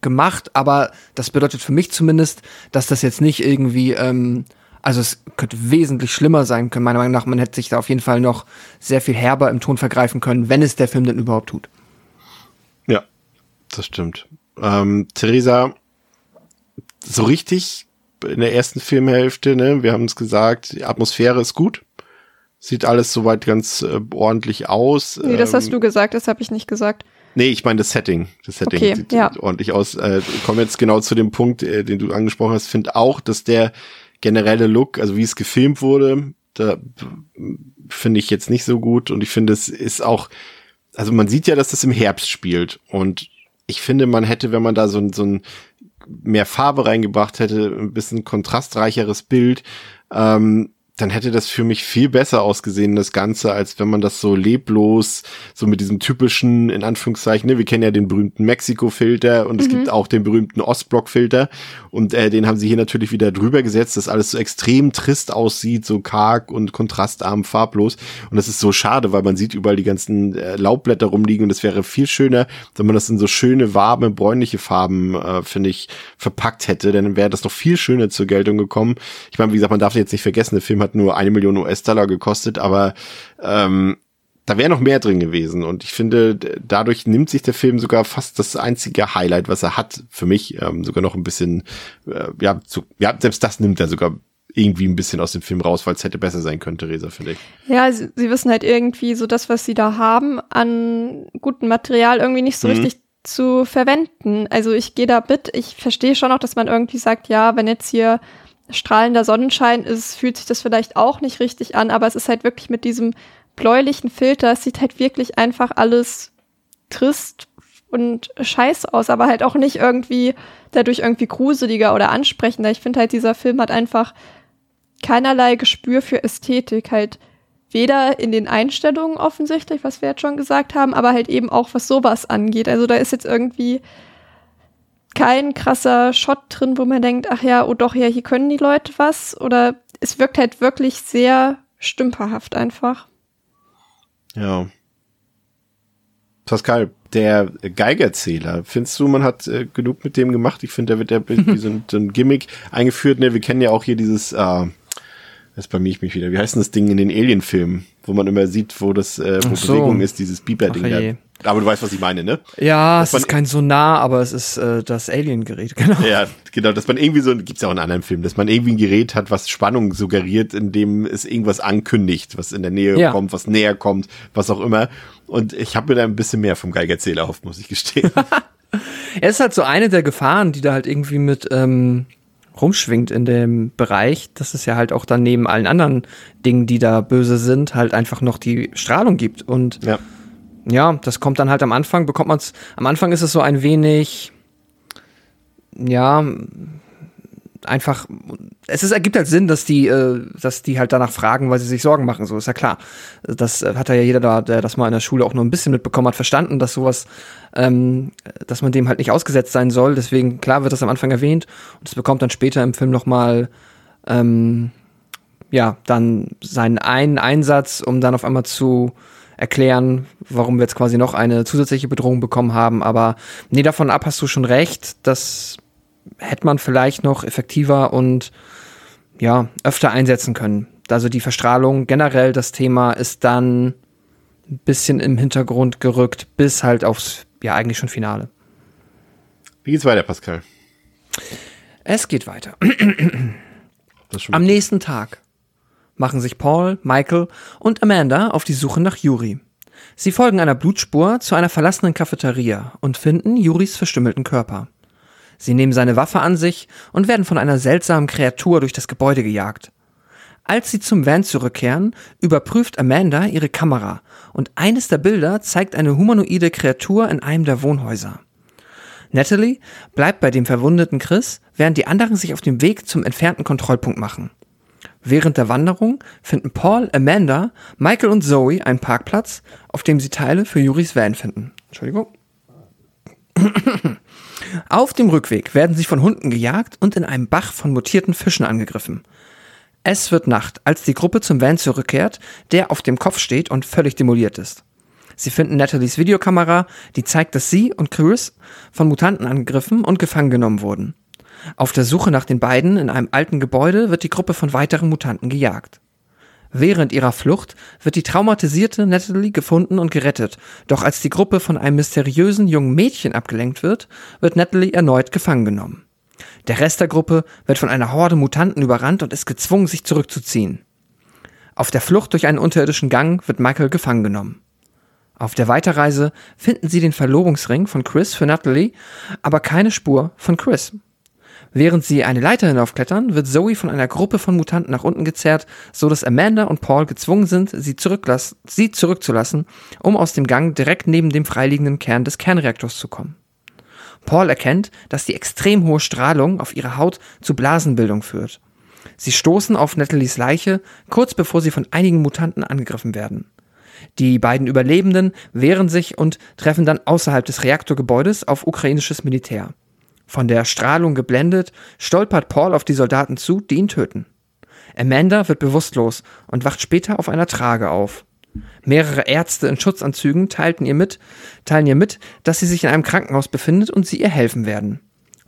gemacht, aber das bedeutet für mich zumindest, dass das jetzt nicht irgendwie ähm, also es könnte wesentlich schlimmer sein können. Meiner Meinung nach, man hätte sich da auf jeden Fall noch sehr viel herber im Ton vergreifen können, wenn es der Film denn überhaupt tut. Ja, das stimmt. Ähm, Theresa, so richtig in der ersten Filmhälfte, ne, wir haben es gesagt, die Atmosphäre ist gut. Sieht alles soweit ganz äh, ordentlich aus. Nee, das ähm, hast du gesagt, das habe ich nicht gesagt. Nee, ich meine das Setting. Das Setting okay, sieht ja. ordentlich aus. Äh, kommen jetzt genau zu dem Punkt, äh, den du angesprochen hast. Finde auch, dass der generelle Look, also wie es gefilmt wurde, da finde ich jetzt nicht so gut und ich finde, es ist auch, also man sieht ja, dass das im Herbst spielt und ich finde, man hätte, wenn man da so, so ein mehr Farbe reingebracht hätte, ein bisschen kontrastreicheres Bild, ähm, dann hätte das für mich viel besser ausgesehen, das Ganze, als wenn man das so leblos, so mit diesem typischen, in Anführungszeichen, ne, wir kennen ja den berühmten Mexiko-Filter und es mhm. gibt auch den berühmten Ostblock-Filter und äh, den haben sie hier natürlich wieder drüber gesetzt, dass alles so extrem trist aussieht, so karg und kontrastarm, farblos und das ist so schade, weil man sieht überall die ganzen äh, Laubblätter rumliegen und es wäre viel schöner, wenn man das in so schöne, warme, bräunliche Farben, äh, finde ich, verpackt hätte, dann wäre das noch viel schöner zur Geltung gekommen. Ich meine, wie gesagt, man darf jetzt nicht vergessen, der Film hat hat nur eine Million US-Dollar gekostet, aber ähm, da wäre noch mehr drin gewesen. Und ich finde, dadurch nimmt sich der Film sogar fast das einzige Highlight, was er hat, für mich ähm, sogar noch ein bisschen, äh, ja, zu, ja, selbst das nimmt er sogar irgendwie ein bisschen aus dem Film raus, weil es hätte besser sein können, Theresa, finde ich. Ja, sie, sie, wissen halt irgendwie so das, was sie da haben, an gutem Material irgendwie nicht so mhm. richtig zu verwenden. Also ich gehe da mit, ich verstehe schon auch, dass man irgendwie sagt, ja, wenn jetzt hier strahlender Sonnenschein ist, fühlt sich das vielleicht auch nicht richtig an, aber es ist halt wirklich mit diesem bläulichen Filter, es sieht halt wirklich einfach alles trist und scheiße aus, aber halt auch nicht irgendwie dadurch irgendwie gruseliger oder ansprechender. Ich finde halt, dieser Film hat einfach keinerlei Gespür für Ästhetik, halt weder in den Einstellungen offensichtlich, was wir jetzt schon gesagt haben, aber halt eben auch was sowas angeht. Also da ist jetzt irgendwie kein krasser Shot drin, wo man denkt, ach ja, oh doch, ja, hier können die Leute was. Oder es wirkt halt wirklich sehr stümperhaft einfach. Ja. Pascal, der Geigerzähler, findest du, man hat äh, genug mit dem gemacht? Ich finde, da wird ja wie so ein, so ein, Gimmick eingeführt. Ne? Wir kennen ja auch hier dieses, äh, das bei mir ich mich wieder, wie heißt denn das Ding in den Alien-Filmen, wo man immer sieht, wo das, äh, wo so. Bewegung ist, dieses Beeper-Ding. Aber du weißt, was ich meine, ne? Ja, dass es ist kein Sonar, aber es ist äh, das Alien-Gerät, genau. Ja, genau, dass man irgendwie so, gibt's ja auch in anderen Filmen, dass man irgendwie ein Gerät hat, was Spannung suggeriert, indem es irgendwas ankündigt, was in der Nähe ja. kommt, was näher kommt, was auch immer. Und ich habe mir da ein bisschen mehr vom Geigerzähler erhofft, muss ich gestehen. er ist halt so eine der Gefahren, die da halt irgendwie mit ähm, rumschwingt in dem Bereich, dass es ja halt auch dann neben allen anderen Dingen, die da böse sind, halt einfach noch die Strahlung gibt. Und ja ja, das kommt dann halt am Anfang, bekommt man es, am Anfang ist es so ein wenig, ja, einfach, es ist, ergibt halt Sinn, dass die, äh, dass die halt danach fragen, weil sie sich Sorgen machen, so ist ja klar. Das äh, hat ja jeder da, der das mal in der Schule auch nur ein bisschen mitbekommen hat, verstanden, dass sowas, ähm, dass man dem halt nicht ausgesetzt sein soll. Deswegen, klar wird das am Anfang erwähnt und es bekommt dann später im Film nochmal, ähm, ja, dann seinen einen Einsatz, um dann auf einmal zu erklären, warum wir jetzt quasi noch eine zusätzliche Bedrohung bekommen haben. Aber nee, davon ab hast du schon recht. Das hätte man vielleicht noch effektiver und ja, öfter einsetzen können. Also die Verstrahlung generell, das Thema ist dann ein bisschen im Hintergrund gerückt, bis halt aufs, ja, eigentlich schon Finale. Wie geht's weiter, Pascal? Es geht weiter. Am nächsten Tag machen sich Paul, Michael und Amanda auf die Suche nach Yuri. Sie folgen einer Blutspur zu einer verlassenen Cafeteria und finden Juris verstümmelten Körper. Sie nehmen seine Waffe an sich und werden von einer seltsamen Kreatur durch das Gebäude gejagt. Als sie zum Van zurückkehren, überprüft Amanda ihre Kamera und eines der Bilder zeigt eine humanoide Kreatur in einem der Wohnhäuser. Natalie bleibt bei dem verwundeten Chris, während die anderen sich auf dem Weg zum entfernten Kontrollpunkt machen. Während der Wanderung finden Paul, Amanda, Michael und Zoe einen Parkplatz, auf dem sie Teile für Juris Van finden. Entschuldigung. Auf dem Rückweg werden sie von Hunden gejagt und in einem Bach von mutierten Fischen angegriffen. Es wird Nacht, als die Gruppe zum Van zurückkehrt, der auf dem Kopf steht und völlig demoliert ist. Sie finden Nathalies Videokamera, die zeigt, dass sie und Chris von Mutanten angegriffen und gefangen genommen wurden. Auf der Suche nach den beiden in einem alten Gebäude wird die Gruppe von weiteren Mutanten gejagt. Während ihrer Flucht wird die traumatisierte Natalie gefunden und gerettet, doch als die Gruppe von einem mysteriösen jungen Mädchen abgelenkt wird, wird Natalie erneut gefangen genommen. Der Rest der Gruppe wird von einer Horde Mutanten überrannt und ist gezwungen, sich zurückzuziehen. Auf der Flucht durch einen unterirdischen Gang wird Michael gefangen genommen. Auf der Weiterreise finden sie den Verlobungsring von Chris für Natalie, aber keine Spur von Chris. Während sie eine Leiter hinaufklettern, wird Zoe von einer Gruppe von Mutanten nach unten gezerrt, so dass Amanda und Paul gezwungen sind, sie, sie zurückzulassen, um aus dem Gang direkt neben dem freiliegenden Kern des Kernreaktors zu kommen. Paul erkennt, dass die extrem hohe Strahlung auf ihre Haut zu Blasenbildung führt. Sie stoßen auf Natalies Leiche, kurz bevor sie von einigen Mutanten angegriffen werden. Die beiden Überlebenden wehren sich und treffen dann außerhalb des Reaktorgebäudes auf ukrainisches Militär. Von der Strahlung geblendet, stolpert Paul auf die Soldaten zu, die ihn töten. Amanda wird bewusstlos und wacht später auf einer Trage auf. Mehrere Ärzte in Schutzanzügen teilten ihr mit, teilen ihr mit, dass sie sich in einem Krankenhaus befindet und sie ihr helfen werden.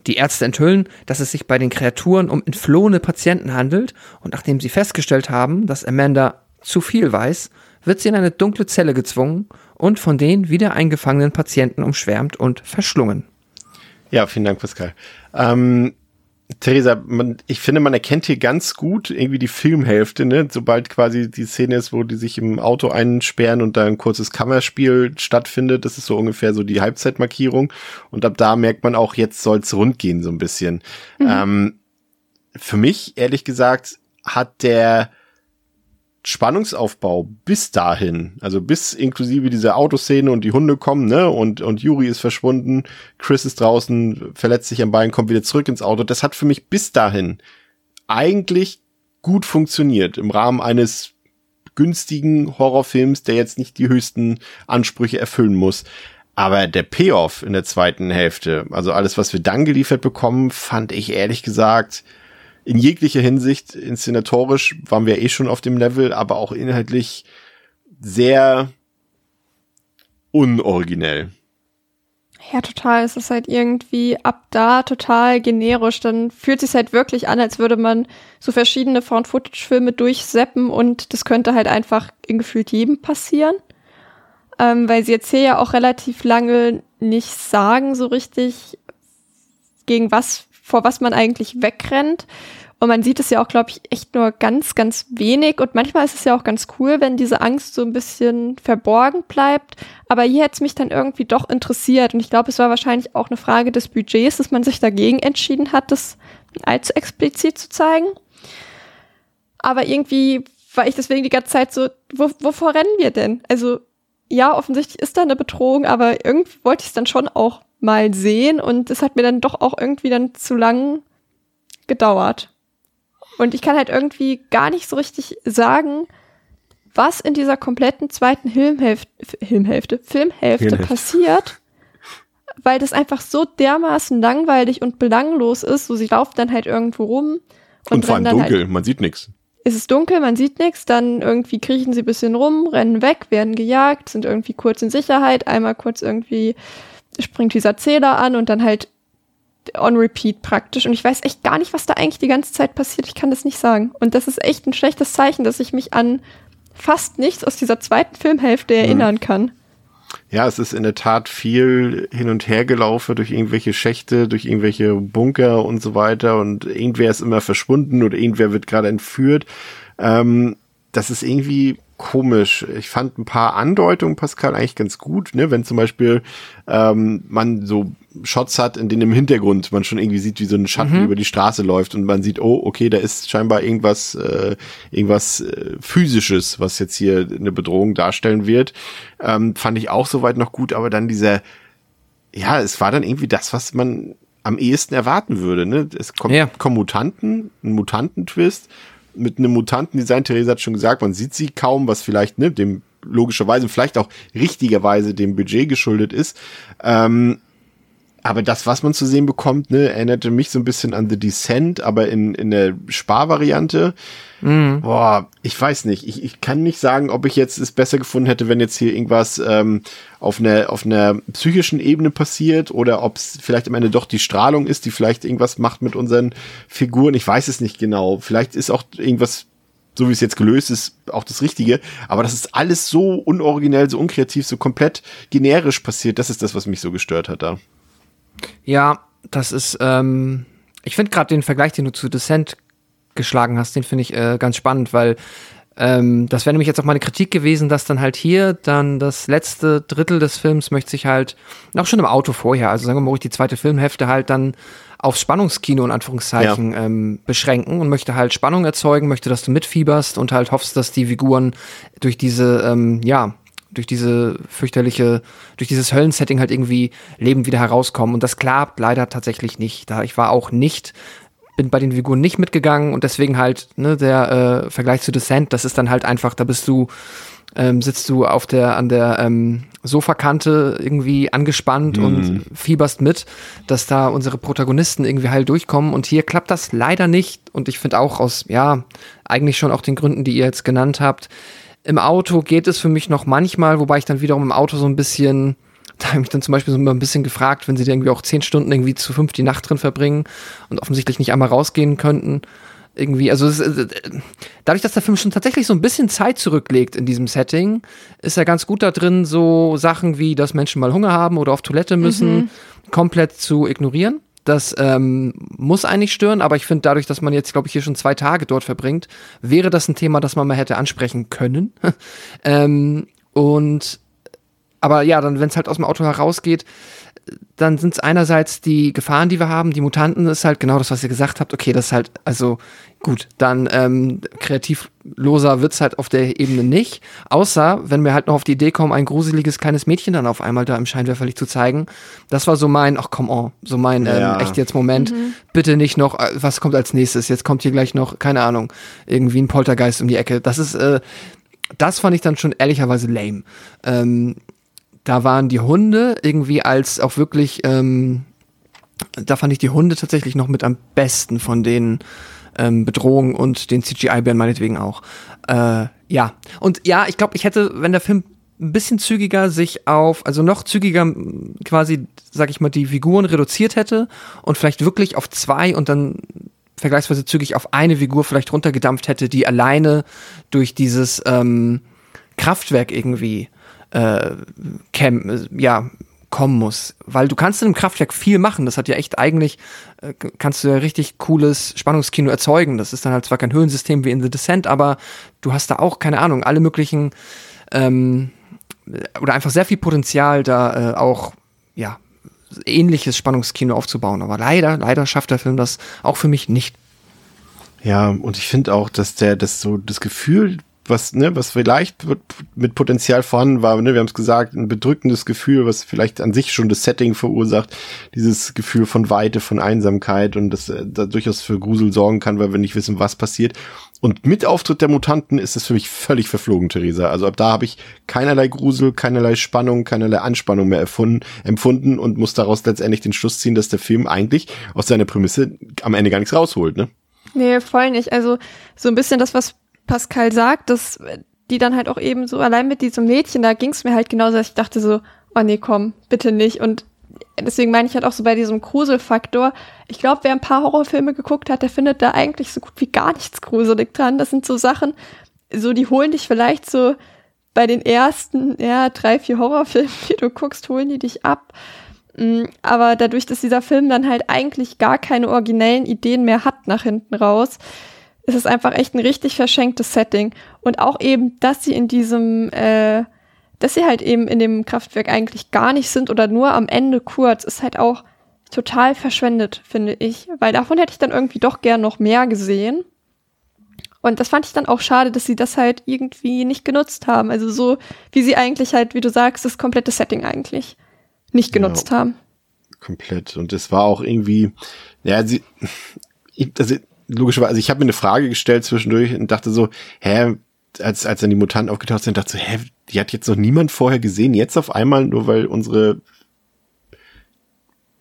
Die Ärzte enthüllen, dass es sich bei den Kreaturen um entflohene Patienten handelt und nachdem sie festgestellt haben, dass Amanda zu viel weiß, wird sie in eine dunkle Zelle gezwungen und von den wieder eingefangenen Patienten umschwärmt und verschlungen. Ja, vielen Dank, Pascal. Ähm, Theresa, man, ich finde, man erkennt hier ganz gut irgendwie die Filmhälfte, ne? Sobald quasi die Szene ist, wo die sich im Auto einsperren und da ein kurzes Kammerspiel stattfindet, das ist so ungefähr so die Halbzeitmarkierung. Und ab da merkt man auch, jetzt soll's rund gehen, so ein bisschen. Mhm. Ähm, für mich, ehrlich gesagt, hat der Spannungsaufbau bis dahin, also bis inklusive dieser Autoszene und die Hunde kommen, ne, und, und Yuri ist verschwunden, Chris ist draußen, verletzt sich am Bein, kommt wieder zurück ins Auto. Das hat für mich bis dahin eigentlich gut funktioniert im Rahmen eines günstigen Horrorfilms, der jetzt nicht die höchsten Ansprüche erfüllen muss. Aber der Payoff in der zweiten Hälfte, also alles, was wir dann geliefert bekommen, fand ich ehrlich gesagt, in jeglicher Hinsicht inszenatorisch waren wir eh schon auf dem Level, aber auch inhaltlich sehr unoriginell. Ja, total. Es ist halt irgendwie ab da total generisch. Dann fühlt es sich halt wirklich an, als würde man so verschiedene Found-Footage-Filme durchseppen und das könnte halt einfach in gefühlt jedem passieren. Ähm, weil sie jetzt hier ja auch relativ lange nicht sagen so richtig, gegen was vor was man eigentlich wegrennt. Und man sieht es ja auch, glaube ich, echt nur ganz, ganz wenig. Und manchmal ist es ja auch ganz cool, wenn diese Angst so ein bisschen verborgen bleibt. Aber hier hätte es mich dann irgendwie doch interessiert. Und ich glaube, es war wahrscheinlich auch eine Frage des Budgets, dass man sich dagegen entschieden hat, das allzu explizit zu zeigen. Aber irgendwie war ich deswegen die ganze Zeit so, wo, wovor rennen wir denn? Also ja, offensichtlich ist da eine Bedrohung, aber irgendwie wollte ich es dann schon auch mal sehen und es hat mir dann doch auch irgendwie dann zu lang gedauert. Und ich kann halt irgendwie gar nicht so richtig sagen, was in dieser kompletten zweiten Filmhälfte, Filmhälfte, Filmhälfte Filmhälfte. passiert, weil das einfach so dermaßen langweilig und belanglos ist. So, sie laufen dann halt irgendwo rum. Und, und vor allem dunkel, halt, man sieht nichts. Ist es dunkel, man sieht nichts, dann irgendwie kriechen sie ein bisschen rum, rennen weg, werden gejagt, sind irgendwie kurz in Sicherheit, einmal kurz irgendwie springt dieser Zähler an und dann halt on repeat praktisch. Und ich weiß echt gar nicht, was da eigentlich die ganze Zeit passiert. Ich kann das nicht sagen. Und das ist echt ein schlechtes Zeichen, dass ich mich an fast nichts aus dieser zweiten Filmhälfte erinnern kann. Ja, es ist in der Tat viel hin und her gelaufen durch irgendwelche Schächte, durch irgendwelche Bunker und so weiter und irgendwer ist immer verschwunden oder irgendwer wird gerade entführt. Ähm, das ist irgendwie komisch. Ich fand ein paar Andeutungen, Pascal, eigentlich ganz gut, ne? Wenn zum Beispiel ähm, man so Shots hat, in denen im Hintergrund man schon irgendwie sieht, wie so ein Schatten mhm. über die Straße läuft und man sieht, oh, okay, da ist scheinbar irgendwas, äh, irgendwas äh, physisches, was jetzt hier eine Bedrohung darstellen wird. Ähm, fand ich auch soweit noch gut, aber dann dieser, ja, es war dann irgendwie das, was man am ehesten erwarten würde. Ne? Es kommt, ja. kommen Mutanten, ein Mutantentwist mit einem Mutantendesign. Theresa hat schon gesagt, man sieht sie kaum, was vielleicht ne, dem logischerweise, vielleicht auch richtigerweise dem Budget geschuldet ist. Ähm, aber das, was man zu sehen bekommt, ne, erinnerte mich so ein bisschen an The Descent, aber in, in der Sparvariante. Mhm. Boah, ich weiß nicht. Ich, ich kann nicht sagen, ob ich jetzt es besser gefunden hätte, wenn jetzt hier irgendwas ähm, auf einer auf einer psychischen Ebene passiert oder ob es vielleicht am Ende doch die Strahlung ist, die vielleicht irgendwas macht mit unseren Figuren. Ich weiß es nicht genau. Vielleicht ist auch irgendwas so wie es jetzt gelöst ist, auch das Richtige. Aber das ist alles so unoriginell, so unkreativ, so komplett generisch passiert. Das ist das, was mich so gestört hat da. Ja, das ist, ähm, ich finde gerade den Vergleich, den du zu Descent geschlagen hast, den finde ich äh, ganz spannend, weil ähm, das wäre nämlich jetzt auch meine Kritik gewesen, dass dann halt hier dann das letzte Drittel des Films möchte sich halt, auch schon im Auto vorher, also sagen wir mal ruhig die zweite Filmhälfte halt dann aufs Spannungskino in Anführungszeichen ja. ähm, beschränken und möchte halt Spannung erzeugen, möchte, dass du mitfieberst und halt hoffst, dass die Figuren durch diese, ähm, ja, durch diese fürchterliche, durch dieses Höllensetting halt irgendwie lebend wieder herauskommen. Und das klappt leider tatsächlich nicht. Da ich war auch nicht, bin bei den Figuren nicht mitgegangen und deswegen halt, ne, der äh, Vergleich zu Descent, das ist dann halt einfach, da bist du, ähm, sitzt du auf der, an der ähm, Sofakante irgendwie angespannt mhm. und fieberst mit, dass da unsere Protagonisten irgendwie heil durchkommen. Und hier klappt das leider nicht. Und ich finde auch aus, ja, eigentlich schon auch den Gründen, die ihr jetzt genannt habt, im Auto geht es für mich noch manchmal, wobei ich dann wiederum im Auto so ein bisschen, da habe ich mich dann zum Beispiel so ein bisschen gefragt, wenn sie irgendwie auch zehn Stunden irgendwie zu fünf die Nacht drin verbringen und offensichtlich nicht einmal rausgehen könnten. Irgendwie, also es, äh, dadurch, dass der Film schon tatsächlich so ein bisschen Zeit zurücklegt in diesem Setting, ist er ganz gut da drin, so Sachen wie, dass Menschen mal Hunger haben oder auf Toilette müssen, mhm. komplett zu ignorieren. Das ähm, muss eigentlich stören, aber ich finde, dadurch, dass man jetzt, glaube ich, hier schon zwei Tage dort verbringt, wäre das ein Thema, das man mal hätte ansprechen können. ähm, und aber ja, dann, wenn es halt aus dem Auto herausgeht, dann sind es einerseits die Gefahren, die wir haben, die Mutanten ist halt genau das, was ihr gesagt habt. Okay, das ist halt, also gut, dann ähm, kreativloser wird's halt auf der Ebene nicht. Außer, wenn wir halt noch auf die Idee kommen, ein gruseliges kleines Mädchen dann auf einmal da im Scheinwerferlicht zu zeigen. Das war so mein, ach komm on, so mein ähm, ja. echt jetzt Moment. Mhm. Bitte nicht noch, äh, was kommt als nächstes? Jetzt kommt hier gleich noch, keine Ahnung, irgendwie ein Poltergeist um die Ecke. Das ist, äh, das fand ich dann schon ehrlicherweise lame. Ähm, da waren die Hunde irgendwie als auch wirklich, ähm, da fand ich die Hunde tatsächlich noch mit am besten von den ähm, Bedrohungen und den CGI-Bären meinetwegen auch. Äh, ja, und ja, ich glaube, ich hätte, wenn der Film ein bisschen zügiger sich auf, also noch zügiger quasi, sag ich mal, die Figuren reduziert hätte und vielleicht wirklich auf zwei und dann vergleichsweise zügig auf eine Figur vielleicht runtergedampft hätte, die alleine durch dieses ähm, Kraftwerk irgendwie äh, cam, ja, kommen muss. Weil du kannst in einem Kraftwerk viel machen. Das hat ja echt eigentlich, äh, kannst du ja richtig cooles Spannungskino erzeugen. Das ist dann halt zwar kein Höhensystem wie in The Descent, aber du hast da auch, keine Ahnung, alle möglichen ähm, oder einfach sehr viel Potenzial, da äh, auch, ja, ähnliches Spannungskino aufzubauen. Aber leider, leider schafft der Film das auch für mich nicht. Ja, und ich finde auch, dass der, das so das Gefühl was, ne, was vielleicht mit Potenzial vorhanden war, ne, wir haben es gesagt, ein bedrückendes Gefühl, was vielleicht an sich schon das Setting verursacht, dieses Gefühl von Weite, von Einsamkeit und das äh, da durchaus für Grusel sorgen kann, weil wir nicht wissen, was passiert. Und mit Auftritt der Mutanten ist es für mich völlig verflogen, Theresa. Also ab da habe ich keinerlei Grusel, keinerlei Spannung, keinerlei Anspannung mehr erfunden, empfunden und muss daraus letztendlich den Schluss ziehen, dass der Film eigentlich aus seiner Prämisse am Ende gar nichts rausholt, ne? Nee, voll nicht. Also so ein bisschen das, was Pascal sagt, dass die dann halt auch eben so allein mit diesem Mädchen, da ging es mir halt genauso, dass ich dachte so, oh nee, komm, bitte nicht. Und deswegen meine ich halt auch so bei diesem Gruselfaktor. Ich glaube, wer ein paar Horrorfilme geguckt hat, der findet da eigentlich so gut wie gar nichts gruselig dran. Das sind so Sachen, so die holen dich vielleicht so bei den ersten, ja, drei, vier Horrorfilmen, die du guckst, holen die dich ab. Mm, aber dadurch, dass dieser Film dann halt eigentlich gar keine originellen Ideen mehr hat nach hinten raus, ist es einfach echt ein richtig verschenktes Setting. Und auch eben, dass sie in diesem, äh, dass sie halt eben in dem Kraftwerk eigentlich gar nicht sind oder nur am Ende kurz, ist halt auch total verschwendet, finde ich. Weil davon hätte ich dann irgendwie doch gern noch mehr gesehen. Und das fand ich dann auch schade, dass sie das halt irgendwie nicht genutzt haben. Also so, wie sie eigentlich halt, wie du sagst, das komplette Setting eigentlich nicht genutzt ja, haben. Komplett. Und es war auch irgendwie, ja, sie, ich, also logischerweise, also ich habe mir eine Frage gestellt zwischendurch und dachte so, hä, als, als dann die Mutanten aufgetaucht sind, dachte so, hä, die hat jetzt noch niemand vorher gesehen, jetzt auf einmal, nur weil unsere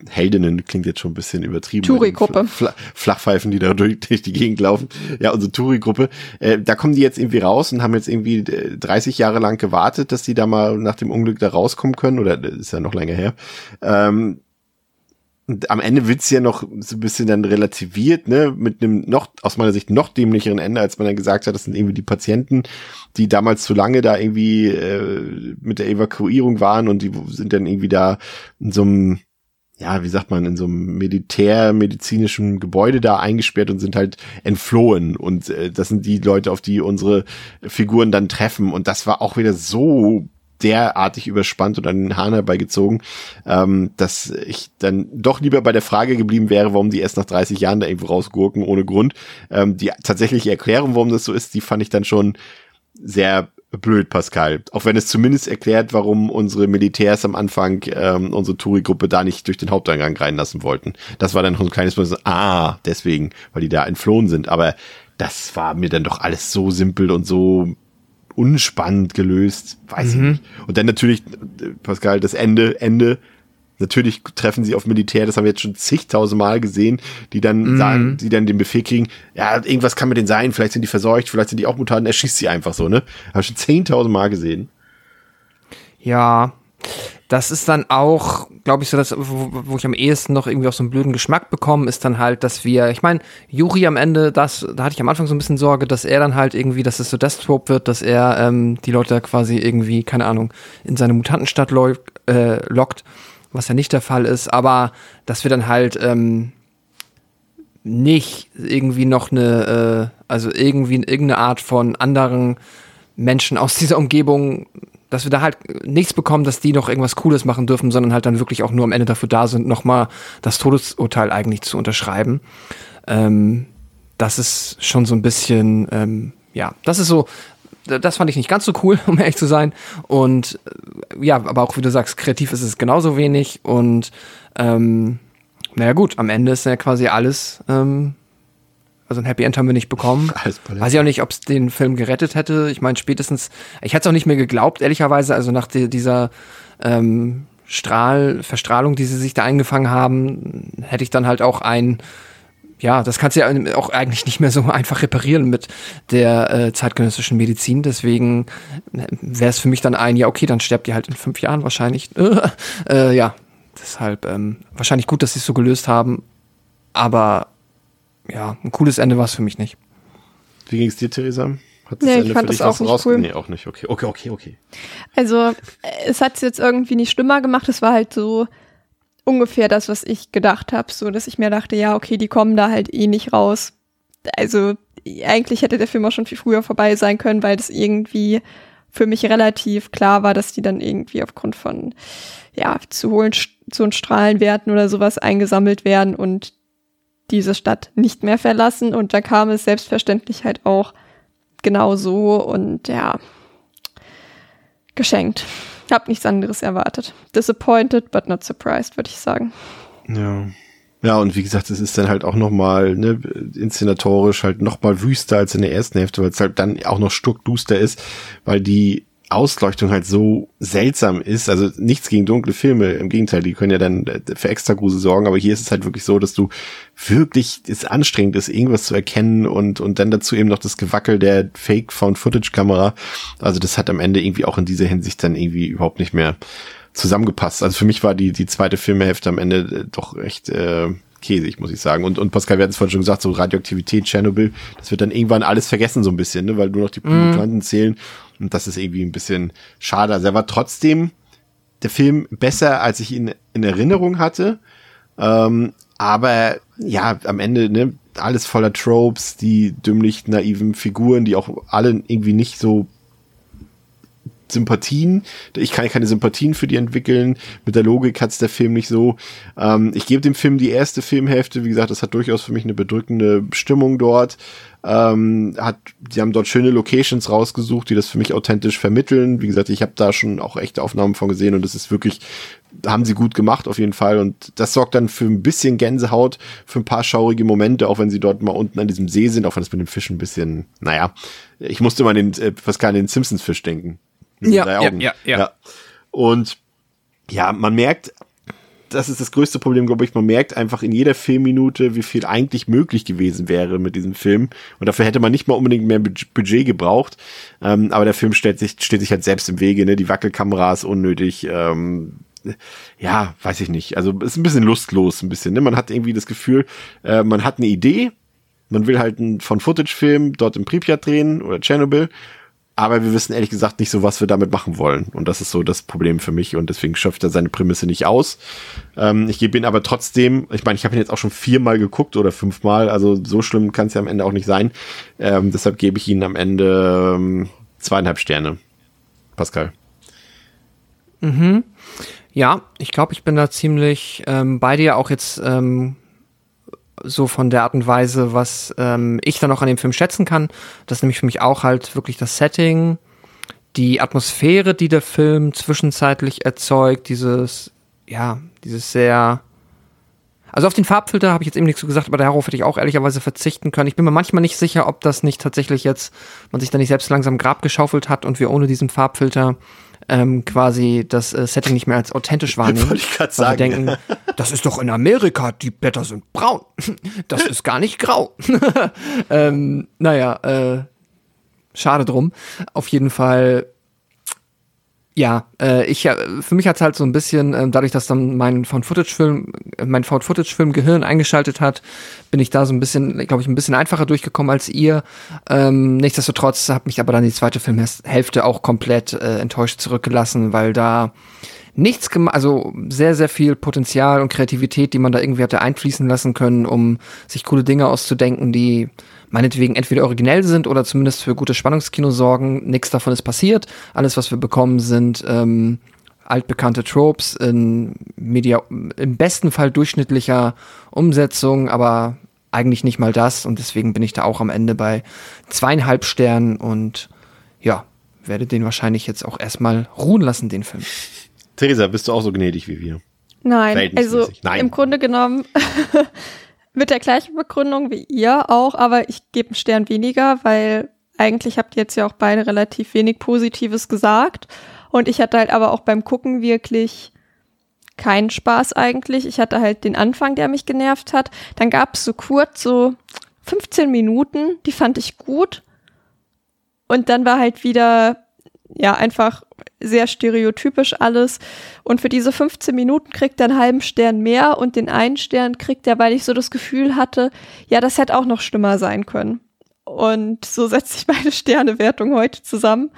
Heldinnen klingt jetzt schon ein bisschen übertrieben. Touri-Gruppe. Fl Flachpfeifen, die da durch, durch, die Gegend laufen. Ja, unsere Touri-Gruppe. Äh, da kommen die jetzt irgendwie raus und haben jetzt irgendwie 30 äh, Jahre lang gewartet, dass die da mal nach dem Unglück da rauskommen können. Oder ist ja noch länger her. Ähm, am Ende wird's ja noch so ein bisschen dann relativiert, ne, mit einem noch, aus meiner Sicht noch dämlicheren Ende, als man dann gesagt hat, das sind irgendwie die Patienten, die damals zu lange da irgendwie äh, mit der Evakuierung waren und die sind dann irgendwie da in so einem ja, wie sagt man, in so einem militärmedizinischen Gebäude da eingesperrt und sind halt entflohen. Und äh, das sind die Leute, auf die unsere Figuren dann treffen. Und das war auch wieder so derartig überspannt und an den Hahn herbeigezogen, ähm, dass ich dann doch lieber bei der Frage geblieben wäre, warum die erst nach 30 Jahren da irgendwo rausgurken ohne Grund. Ähm, die tatsächliche Erklärung, warum das so ist, die fand ich dann schon sehr blöd, Pascal. Auch wenn es zumindest erklärt, warum unsere Militärs am Anfang ähm, unsere Touri-Gruppe da nicht durch den Haupteingang reinlassen wollten. Das war dann noch ein kleines bisschen, ah, deswegen, weil die da entflohen sind. Aber das war mir dann doch alles so simpel und so unspannend gelöst. Weiß mhm. ich nicht. Und dann natürlich, Pascal, das Ende, Ende, Natürlich treffen sie auf Militär, das haben wir jetzt schon zigtausend Mal gesehen, die dann mhm. sagen, die dann den Befehl kriegen, ja, irgendwas kann mit denen sein, vielleicht sind die verseucht, vielleicht sind die auch Mutanten, er schießt sie einfach so, ne? Habe ich schon zehntausend Mal gesehen. Ja, das ist dann auch, glaube ich, so das, wo, wo, ich am ehesten noch irgendwie auf so einen blöden Geschmack bekomme, ist dann halt, dass wir, ich meine, Juri am Ende, das, da hatte ich am Anfang so ein bisschen Sorge, dass er dann halt irgendwie, dass es so Deathstrope wird, dass er ähm, die Leute quasi irgendwie, keine Ahnung, in seine Mutantenstadt lo äh, lockt was ja nicht der Fall ist, aber dass wir dann halt ähm, nicht irgendwie noch eine, äh, also irgendwie irgendeine Art von anderen Menschen aus dieser Umgebung, dass wir da halt nichts bekommen, dass die noch irgendwas Cooles machen dürfen, sondern halt dann wirklich auch nur am Ende dafür da sind, nochmal das Todesurteil eigentlich zu unterschreiben. Ähm, das ist schon so ein bisschen, ähm, ja, das ist so das fand ich nicht ganz so cool, um ehrlich zu sein. Und äh, ja, aber auch wie du sagst, kreativ ist es genauso wenig. Und ähm, naja gut, am Ende ist ja quasi alles, ähm, also ein Happy End haben wir nicht bekommen. Weiß ich auch nicht, ob es den Film gerettet hätte. Ich meine, spätestens, ich hätte es auch nicht mehr geglaubt, ehrlicherweise, also nach die, dieser ähm, Strahl, Verstrahlung, die sie sich da eingefangen haben, hätte ich dann halt auch ein ja, das kannst du ja auch eigentlich nicht mehr so einfach reparieren mit der äh, zeitgenössischen Medizin. Deswegen äh, wäre es für mich dann ein, ja, okay, dann sterbt ihr halt in fünf Jahren wahrscheinlich. äh, ja, deshalb ähm, wahrscheinlich gut, dass sie es so gelöst haben. Aber ja, ein cooles Ende war es für mich nicht. Wie ging es dir, Theresa? Hat das nee, Ende ich fand für dich das auch nicht cool. Nee, auch nicht. Okay, okay, okay, okay. Also, es hat es jetzt irgendwie nicht schlimmer gemacht. Es war halt so, ungefähr das, was ich gedacht habe, so dass ich mir dachte, ja, okay, die kommen da halt eh nicht raus. Also eigentlich hätte der Film auch schon viel früher vorbei sein können, weil das irgendwie für mich relativ klar war, dass die dann irgendwie aufgrund von ja zu hohen zu Strahlenwerten oder sowas eingesammelt werden und diese Stadt nicht mehr verlassen und da kam es selbstverständlich halt auch genau so und ja geschenkt. Habe nichts anderes erwartet. Disappointed, but not surprised, würde ich sagen. Ja. Ja, und wie gesagt, es ist dann halt auch nochmal, ne, inszenatorisch halt nochmal wüster als in der ersten Hälfte, weil es halt dann auch noch stuckduster ist, weil die Ausleuchtung halt so seltsam ist. Also nichts gegen dunkle Filme, im Gegenteil, die können ja dann äh, für extra Grusel sorgen, aber hier ist es halt wirklich so, dass du wirklich es anstrengend ist, irgendwas zu erkennen und, und dann dazu eben noch das Gewackel der Fake-Found-Footage-Kamera. Also das hat am Ende irgendwie auch in dieser Hinsicht dann irgendwie überhaupt nicht mehr zusammengepasst. Also für mich war die, die zweite Filmhälfte am Ende äh, doch echt äh, käsig, muss ich sagen. Und, und Pascal, wir hatten es vorhin schon gesagt, so Radioaktivität, Tschernobyl, das wird dann irgendwann alles vergessen so ein bisschen, ne? weil nur noch die Mutanten mm. zählen. Und das ist irgendwie ein bisschen schade. Also er war trotzdem der Film besser, als ich ihn in Erinnerung hatte. Ähm, aber ja, am Ende, ne, alles voller Tropes, die dümmlich naiven Figuren, die auch alle irgendwie nicht so Sympathien. Ich kann keine Sympathien für die entwickeln. Mit der Logik hat's der Film nicht so. Ähm, ich gebe dem Film die erste Filmhälfte. Wie gesagt, das hat durchaus für mich eine bedrückende Stimmung dort. Ähm, hat, die haben dort schöne Locations rausgesucht, die das für mich authentisch vermitteln. Wie gesagt, ich habe da schon auch echte Aufnahmen von gesehen und das ist wirklich, haben sie gut gemacht auf jeden Fall. Und das sorgt dann für ein bisschen Gänsehaut, für ein paar schaurige Momente, auch wenn sie dort mal unten an diesem See sind, auch wenn es mit dem Fisch ein bisschen, naja, ich musste mal den, äh, kann den Simpsons-Fisch denken ja, drei Augen. Ja, ja, ja. Und ja, man merkt, das ist das größte Problem, glaube ich. Man merkt einfach in jeder Filmminute, wie viel eigentlich möglich gewesen wäre mit diesem Film. Und dafür hätte man nicht mal unbedingt mehr Budget gebraucht. Ähm, aber der Film stellt sich, steht sich halt selbst im Wege. Ne? Die Wackelkamera ist unnötig. Ähm, ja, weiß ich nicht. Also ist ein bisschen lustlos, ein bisschen. Ne? Man hat irgendwie das Gefühl, äh, man hat eine Idee. Man will halt einen von Footage-Film dort im Pripyat drehen oder Chernobyl aber wir wissen ehrlich gesagt nicht so, was wir damit machen wollen. Und das ist so das Problem für mich und deswegen schöpft er seine Prämisse nicht aus. Ähm, ich gebe ihn aber trotzdem, ich meine, ich habe ihn jetzt auch schon viermal geguckt oder fünfmal, also so schlimm kann es ja am Ende auch nicht sein. Ähm, deshalb gebe ich ihn am Ende ähm, zweieinhalb Sterne. Pascal. Mhm. Ja, ich glaube, ich bin da ziemlich ähm, bei dir, auch jetzt ähm, so von der Art und Weise, was ähm, ich dann auch an dem Film schätzen kann. Das ist nämlich für mich auch halt wirklich das Setting, die Atmosphäre, die der Film zwischenzeitlich erzeugt, dieses, ja, dieses sehr. Also auf den Farbfilter habe ich jetzt eben nichts so gesagt, aber darauf hätte ich auch ehrlicherweise verzichten können. Ich bin mir manchmal nicht sicher, ob das nicht tatsächlich jetzt, man sich da nicht selbst langsam Grab geschaufelt hat und wir ohne diesen Farbfilter ähm, quasi das äh, Setting nicht mehr als authentisch wahrnehmen. Wollte ich gerade sagen. denken, das ist doch in Amerika, die Blätter sind braun. Das ist gar nicht grau. ähm, naja, äh, schade drum. Auf jeden Fall ja, äh, ich äh, für mich hat es halt so ein bisschen, äh, dadurch, dass dann mein Found-Footage-Film, äh, mein Found-Footage-Film-Gehirn eingeschaltet hat, bin ich da so ein bisschen, glaube ich, ein bisschen einfacher durchgekommen als ihr. Ähm, nichtsdestotrotz hat mich aber dann die zweite Filmhälfte auch komplett äh, enttäuscht zurückgelassen, weil da nichts gemacht, also sehr, sehr viel Potenzial und Kreativität, die man da irgendwie hatte einfließen lassen können, um sich coole Dinge auszudenken, die meinetwegen entweder originell sind oder zumindest für gutes Spannungskino sorgen. Nichts davon ist passiert. Alles, was wir bekommen, sind ähm, altbekannte Tropes in Media, im besten Fall durchschnittlicher Umsetzung, aber eigentlich nicht mal das. Und deswegen bin ich da auch am Ende bei zweieinhalb Sternen und ja, werde den wahrscheinlich jetzt auch erstmal ruhen lassen, den Film. Theresa, bist du auch so gnädig wie wir? Nein, also Nein. im Grunde genommen mit der gleichen Begründung wie ihr auch, aber ich gebe einen Stern weniger, weil eigentlich habt ihr jetzt ja auch beide relativ wenig Positives gesagt. Und ich hatte halt aber auch beim Gucken wirklich keinen Spaß eigentlich. Ich hatte halt den Anfang, der mich genervt hat. Dann gab es so kurz so 15 Minuten, die fand ich gut. Und dann war halt wieder, ja, einfach sehr stereotypisch alles. Und für diese 15 Minuten kriegt er einen halben Stern mehr und den einen Stern kriegt er, weil ich so das Gefühl hatte, ja, das hätte auch noch schlimmer sein können. Und so setzt sich meine Sternewertung heute zusammen.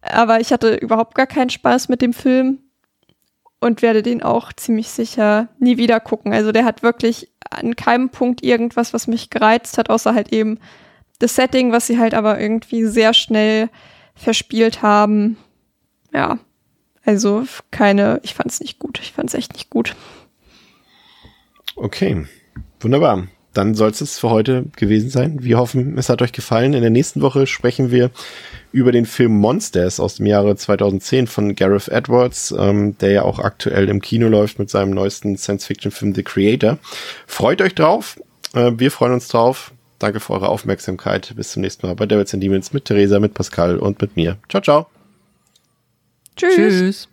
Aber ich hatte überhaupt gar keinen Spaß mit dem Film und werde den auch ziemlich sicher nie wieder gucken. Also der hat wirklich an keinem Punkt irgendwas, was mich gereizt hat, außer halt eben das Setting, was sie halt aber irgendwie sehr schnell verspielt haben ja, also keine, ich fand es nicht gut. Ich fand es echt nicht gut. Okay, wunderbar. Dann soll es für heute gewesen sein. Wir hoffen, es hat euch gefallen. In der nächsten Woche sprechen wir über den Film Monsters aus dem Jahre 2010 von Gareth Edwards, ähm, der ja auch aktuell im Kino läuft mit seinem neuesten Science-Fiction-Film The Creator. Freut euch drauf. Äh, wir freuen uns drauf. Danke für eure Aufmerksamkeit. Bis zum nächsten Mal bei Devils and Demons mit Theresa, mit Pascal und mit mir. Ciao, ciao. Tschüss. Tschüss.